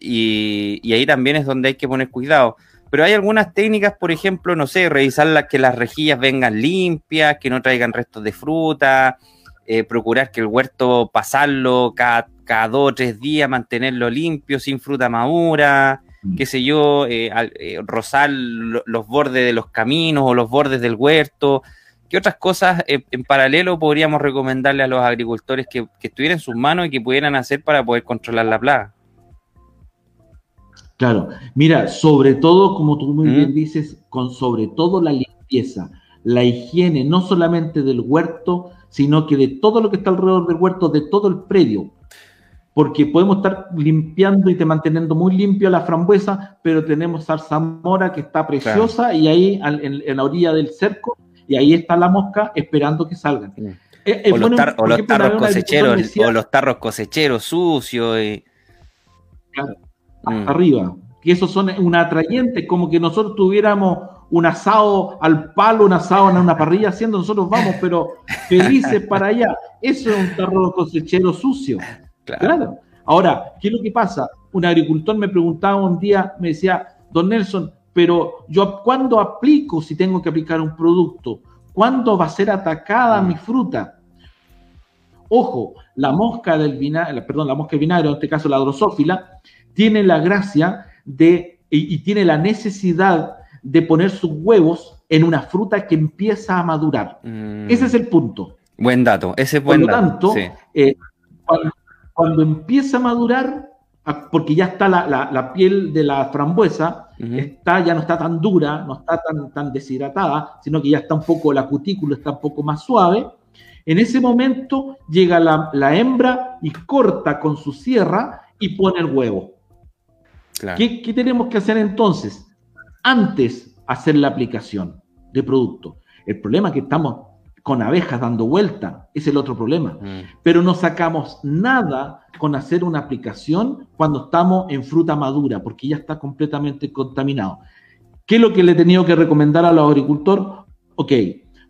y, y ahí también es donde hay que poner cuidado pero hay algunas técnicas, por ejemplo, no sé, revisar las que las rejillas vengan limpias, que no traigan restos de fruta, eh, procurar que el huerto pasarlo cada, cada dos o tres días, mantenerlo limpio, sin fruta madura, mm. qué sé yo, eh, eh, rozar los bordes de los caminos o los bordes del huerto. ¿Qué otras cosas en paralelo podríamos recomendarle a los agricultores que, que estuvieran en sus manos y que pudieran hacer para poder controlar la plaga? Claro, mira, sobre todo, como tú muy bien dices, con sobre todo la limpieza, la higiene, no solamente del huerto, sino que de todo lo que está alrededor del huerto, de todo el predio. Porque podemos estar limpiando y te manteniendo muy limpio la frambuesa, pero tenemos zarzamora que está preciosa y ahí en, la orilla del cerco, y ahí está la mosca esperando que salgan. o, los tarros cosecheros, o los tarros cosecheros sucios. Y... Claro Mm. arriba. Que esos son un atrayente, como que nosotros tuviéramos un asado al palo, un asado en una parrilla haciendo, nosotros vamos, pero felices para allá. Eso es un tarro cosechero sucio. Claro. Ahora, ¿qué es lo que pasa? Un agricultor me preguntaba un día, me decía, don Nelson, pero yo cuándo aplico si tengo que aplicar un producto, cuándo va a ser atacada mi fruta. Ojo, la mosca del vinagre, perdón, la mosca del vinagre, en este caso la drosófila, tiene la gracia de y, tiene la necesidad de poner sus huevos en una fruta que empieza a madurar. Mm. Ese es el punto. Buen dato, ese es buen Por lo tanto, eh, cuando, empieza a madurar, porque ya está la, piel de la frambuesa, está, ya no está tan dura, no está tan, tan deshidratada, sino que ya está un poco, la cutícula está un poco más suave. En ese momento llega la, hembra y corta con su sierra y pone el huevo. ¿Qué, ¿Qué, tenemos que hacer entonces? Antes hacer la aplicación de producto. El problema es que estamos con abejas dando vuelta, es el otro problema. Mm. Pero no sacamos nada con hacer una aplicación cuando estamos en fruta madura, porque ya está completamente contaminado. ¿Qué es lo que le he tenido que recomendar a los agricultores? Ok,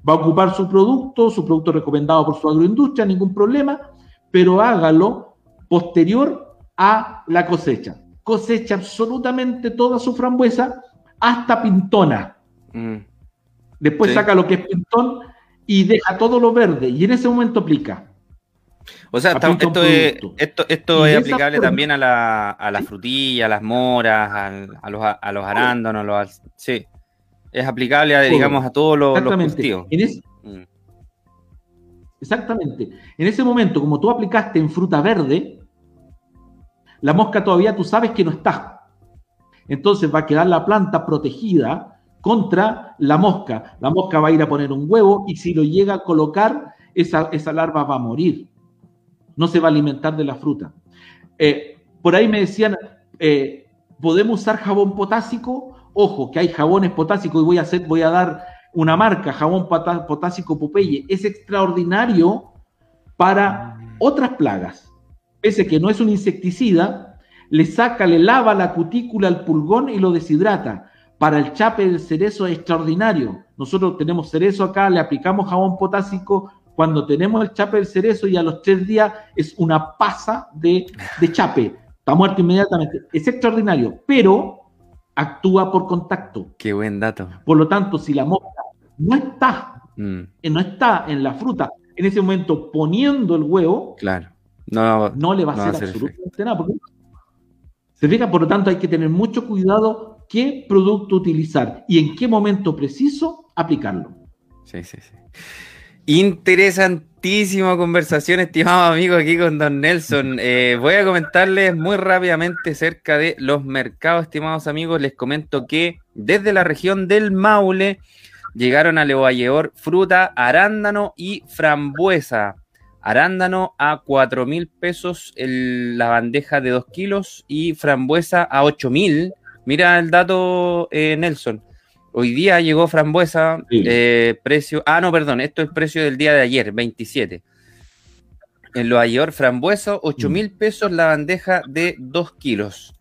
va a ocupar su producto, su producto recomendado por su agroindustria, ningún problema, pero hágalo posterior a la cosecha. Cosecha absolutamente toda su frambuesa hasta pintona. Mm. Después saca lo que es pintón y deja todo lo verde y en ese momento aplica. O sea, esto, es, esto, esto es aplicable también a la, a las frutillas, a las moras, a, los, a los arándanos, los, sí. Es aplicable, a, digamos, a todos los, cultivos. Mm. Exactamente. En ese momento, como tú aplicaste en fruta verde, la mosca todavía tú sabes que no está. Entonces va a quedar la planta protegida contra la mosca. La mosca va a ir a poner un huevo y si lo llega a colocar, esa, esa larva va a morir. No se va a alimentar de la fruta. Eh, por ahí me decían, eh, ¿podemos usar jabón potásico? Ojo, que hay jabones potásicos y voy a, hacer, voy a dar una marca, jabón potásico Popeye. Es extraordinario para otras plagas. Pese que no es un insecticida, le saca, le lava la cutícula al pulgón y lo deshidrata para el chape del cerezo es extraordinario. Nosotros tenemos cerezo acá, le aplicamos jabón potásico cuando tenemos el chape del cerezo y a los tres días es una pasa de, chape. Está muerto inmediatamente. Es extraordinario, pero actúa por contacto. Qué buen dato. Por lo tanto, si la mosca no está, mm. eh, no está en la fruta, en ese momento poniendo el huevo, claro. No, le va a hacer, absolutamente nada. se fija, por lo tanto, hay que tener mucho cuidado qué producto utilizar y en qué momento preciso aplicarlo. Sí, sí, sí. Interesantísima conversación, estimado amigo, aquí con Don Nelson. Eh, voy a comentarles muy rápidamente acerca de los mercados, estimados amigos. Les comento que desde la región del Maule llegaron a Levalleor fruta, arándano y frambuesa. Arándano a 4 mil pesos la bandeja de 2 kilos y frambuesa a 8 mil Mira el dato, eh, Nelson. Hoy día llegó frambuesa, eh, precio. Ah, no, perdón, esto es el precio del día de ayer, 27. En lo ayer, frambuesa, 8 mil pesos la bandeja de 2 kilos.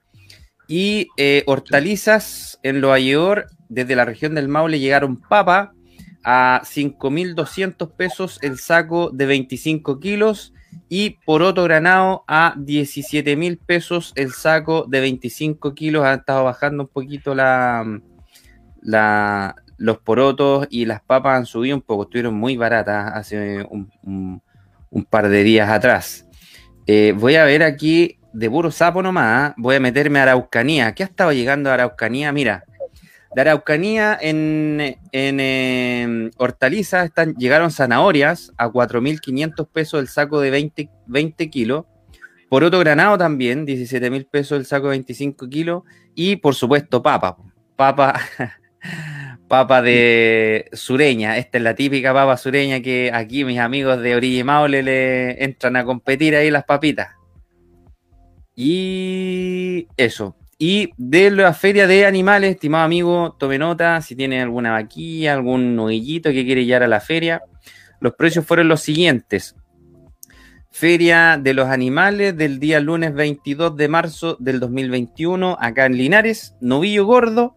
Y eh, hortalizas en lo ayer, desde la región del Maule, llegaron papa a 5.200 pesos el saco de 25 kilos y poroto granado a 17 mil pesos el saco de 25 kilos. Ha estado bajando un poquito la, la, los porotos y las papas han subido un poco. Estuvieron muy baratas hace un, par de días atrás. Eh, voy a ver aquí de puro sapo nomás. ¿ah? Voy a meterme a Araucanía. ¿Qué ha estado llegando a Araucanía? Mira, de Araucanía en, en hortalizas están, llegaron zanahorias a 4.500 pesos el saco de 20, 20 kilos. Por otro granado también, 17.000 pesos el saco de 25 kilos. Y por supuesto papa. Papa, papa de sureña. Esta es la típica papa sureña que aquí mis amigos de Orilla Maule le entran a competir ahí las papitas. Y eso. Y de la feria de animales, estimado amigo, tome nota si tiene alguna vaquilla, algún novillito que quiere llegar a la feria. Los precios fueron los siguientes. Feria de los animales del día lunes 22 de marzo del 2021, acá en Linares, novillo gordo,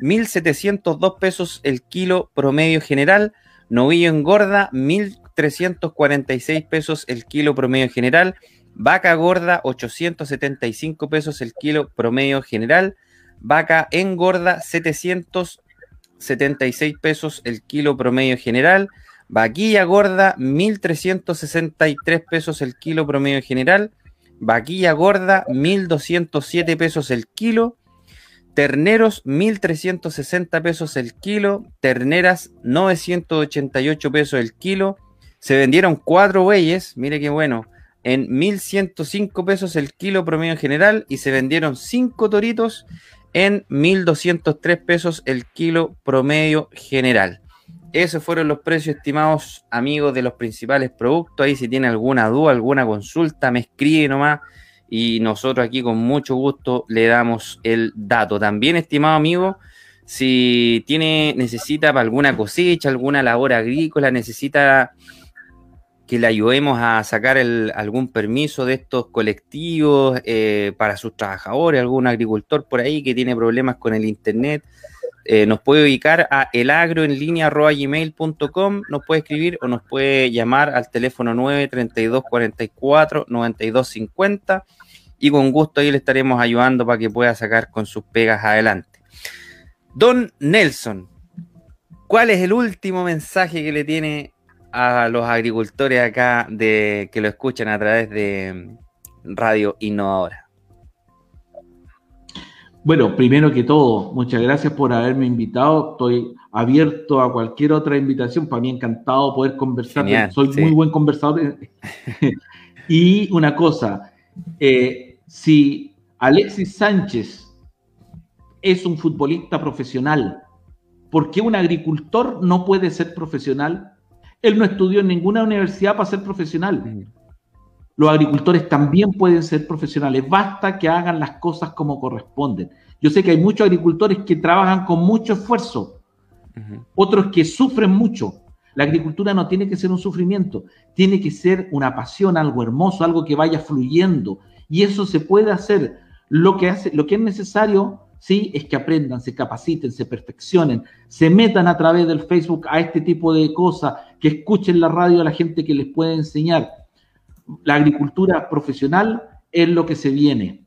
1.702 pesos el kilo promedio general, novillo engorda, 1.346 pesos el kilo promedio general, Vaca gorda, 875 pesos el kilo promedio general. Vaca engorda 776 pesos el kilo promedio general. Vaquilla gorda 1.363 pesos el kilo promedio general. Vaquilla gorda 1.207 pesos el kilo. Terneros 1.360 pesos el kilo. Terneras 988 pesos el kilo. Se vendieron cuatro bueyes, mire qué bueno, en 1.105 pesos el kilo promedio general y se vendieron cinco toritos en 1.203 pesos el kilo promedio general. Esos fueron los precios estimados, amigos, de los principales productos. Ahí si tiene alguna duda, alguna consulta, me escribe nomás y nosotros aquí con mucho gusto le damos el dato. También, estimado amigo, si tiene, necesita para alguna cosecha, alguna labor agrícola, necesita que le ayudemos a sacar algún permiso de estos colectivos eh, para sus trabajadores, algún agricultor por ahí que tiene problemas con el internet, eh, nos puede ubicar a elagroenlinea.gmail.com, nos puede escribir o nos puede llamar al teléfono 932 44 92 50 y con gusto ahí le estaremos ayudando para que pueda sacar con sus pegas adelante. Don Nelson, ¿cuál es el último mensaje que le tiene a los agricultores acá de que lo escuchan a través de Radio Innovadora? Bueno, primero que todo, muchas gracias por haberme invitado. Estoy abierto a cualquier otra invitación. Para mí encantado poder conversar. Soy muy buen conversador. y una cosa, eh, si Alexis Sánchez es un futbolista profesional, ¿por qué un agricultor no puede ser profesional? Él no estudió en ninguna universidad para ser profesional. Mm. Los agricultores también pueden ser profesionales, basta que hagan las cosas como corresponden. Yo sé que hay muchos agricultores que trabajan con mucho esfuerzo, otros que sufren mucho. La agricultura no tiene que ser un sufrimiento, tiene que ser una pasión, algo hermoso, algo que vaya fluyendo. Y eso se puede hacer. Lo que, hace, lo que es necesario, sí, es que aprendan, se capaciten, se perfeccionen, se metan a través del Facebook a este tipo de cosas, que escuchen la radio a la gente que les puede enseñar la agricultura profesional es lo que se viene.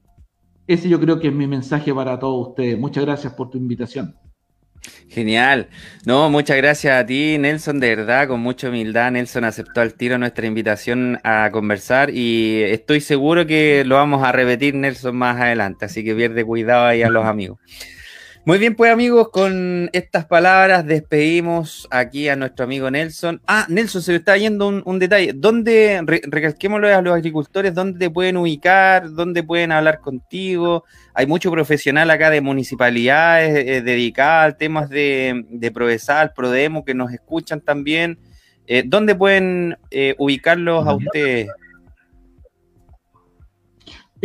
Ese yo creo que es mi mensaje para todos ustedes. Muchas gracias por tu invitación. Genial. No, muchas gracias a ti, Nelson, de verdad, con mucha humildad. Nelson aceptó al tiro nuestra invitación a conversar y estoy seguro que lo vamos a repetir, Nelson, más adelante. Así que pierde cuidado ahí a los amigos. Muy bien, pues amigos, con estas palabras despedimos aquí a nuestro amigo Nelson. Ah, Nelson, se me está yendo un, detalle. ¿Dónde, recalquémoslo a los agricultores, dónde te pueden ubicar, dónde pueden hablar contigo? Hay mucho profesional acá de municipalidades eh, dedicadas a temas de, de Provesal, Prodemo, que nos escuchan también. Eh, ¿Dónde pueden eh, ubicarlos a ustedes?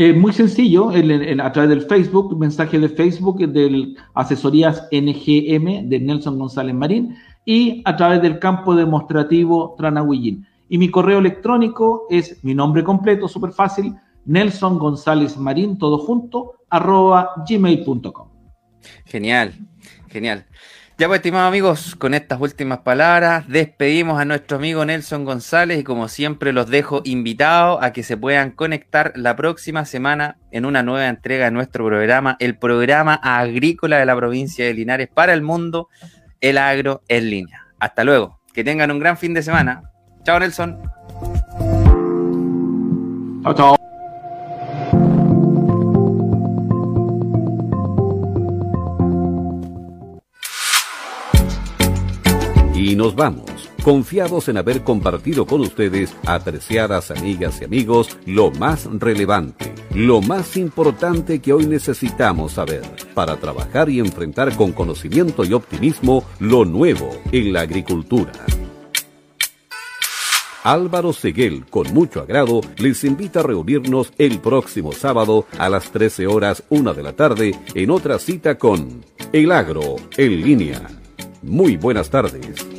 Eh, muy sencillo, a través del Facebook, mensaje de Facebook del Asesorías NGM de Nelson González Marín y a través del campo demostrativo Tranahuillín. Y mi correo electrónico es mi nombre completo, súper fácil, Nelson González Marín, todo junto, arroba gmail.com. Genial, genial. Ya pues, estimados amigos, con estas últimas palabras despedimos a nuestro amigo Nelson González y como siempre los dejo invitados a que se puedan conectar la próxima semana en una nueva entrega de nuestro programa, el programa agrícola de la provincia de Linares para el mundo, el agro en línea. Hasta luego, que tengan un gran fin de semana. Chao Nelson. Chao, chao. Y nos vamos, confiados en haber compartido con ustedes, apreciadas amigas y amigos, lo más relevante, lo más importante que hoy necesitamos saber para trabajar y enfrentar con conocimiento y optimismo lo nuevo en la agricultura. Álvaro Seguel, con mucho agrado, les invita a reunirnos el próximo sábado a las 13 horas 1 de la tarde en otra cita con El Agro en línea. Muy buenas tardes.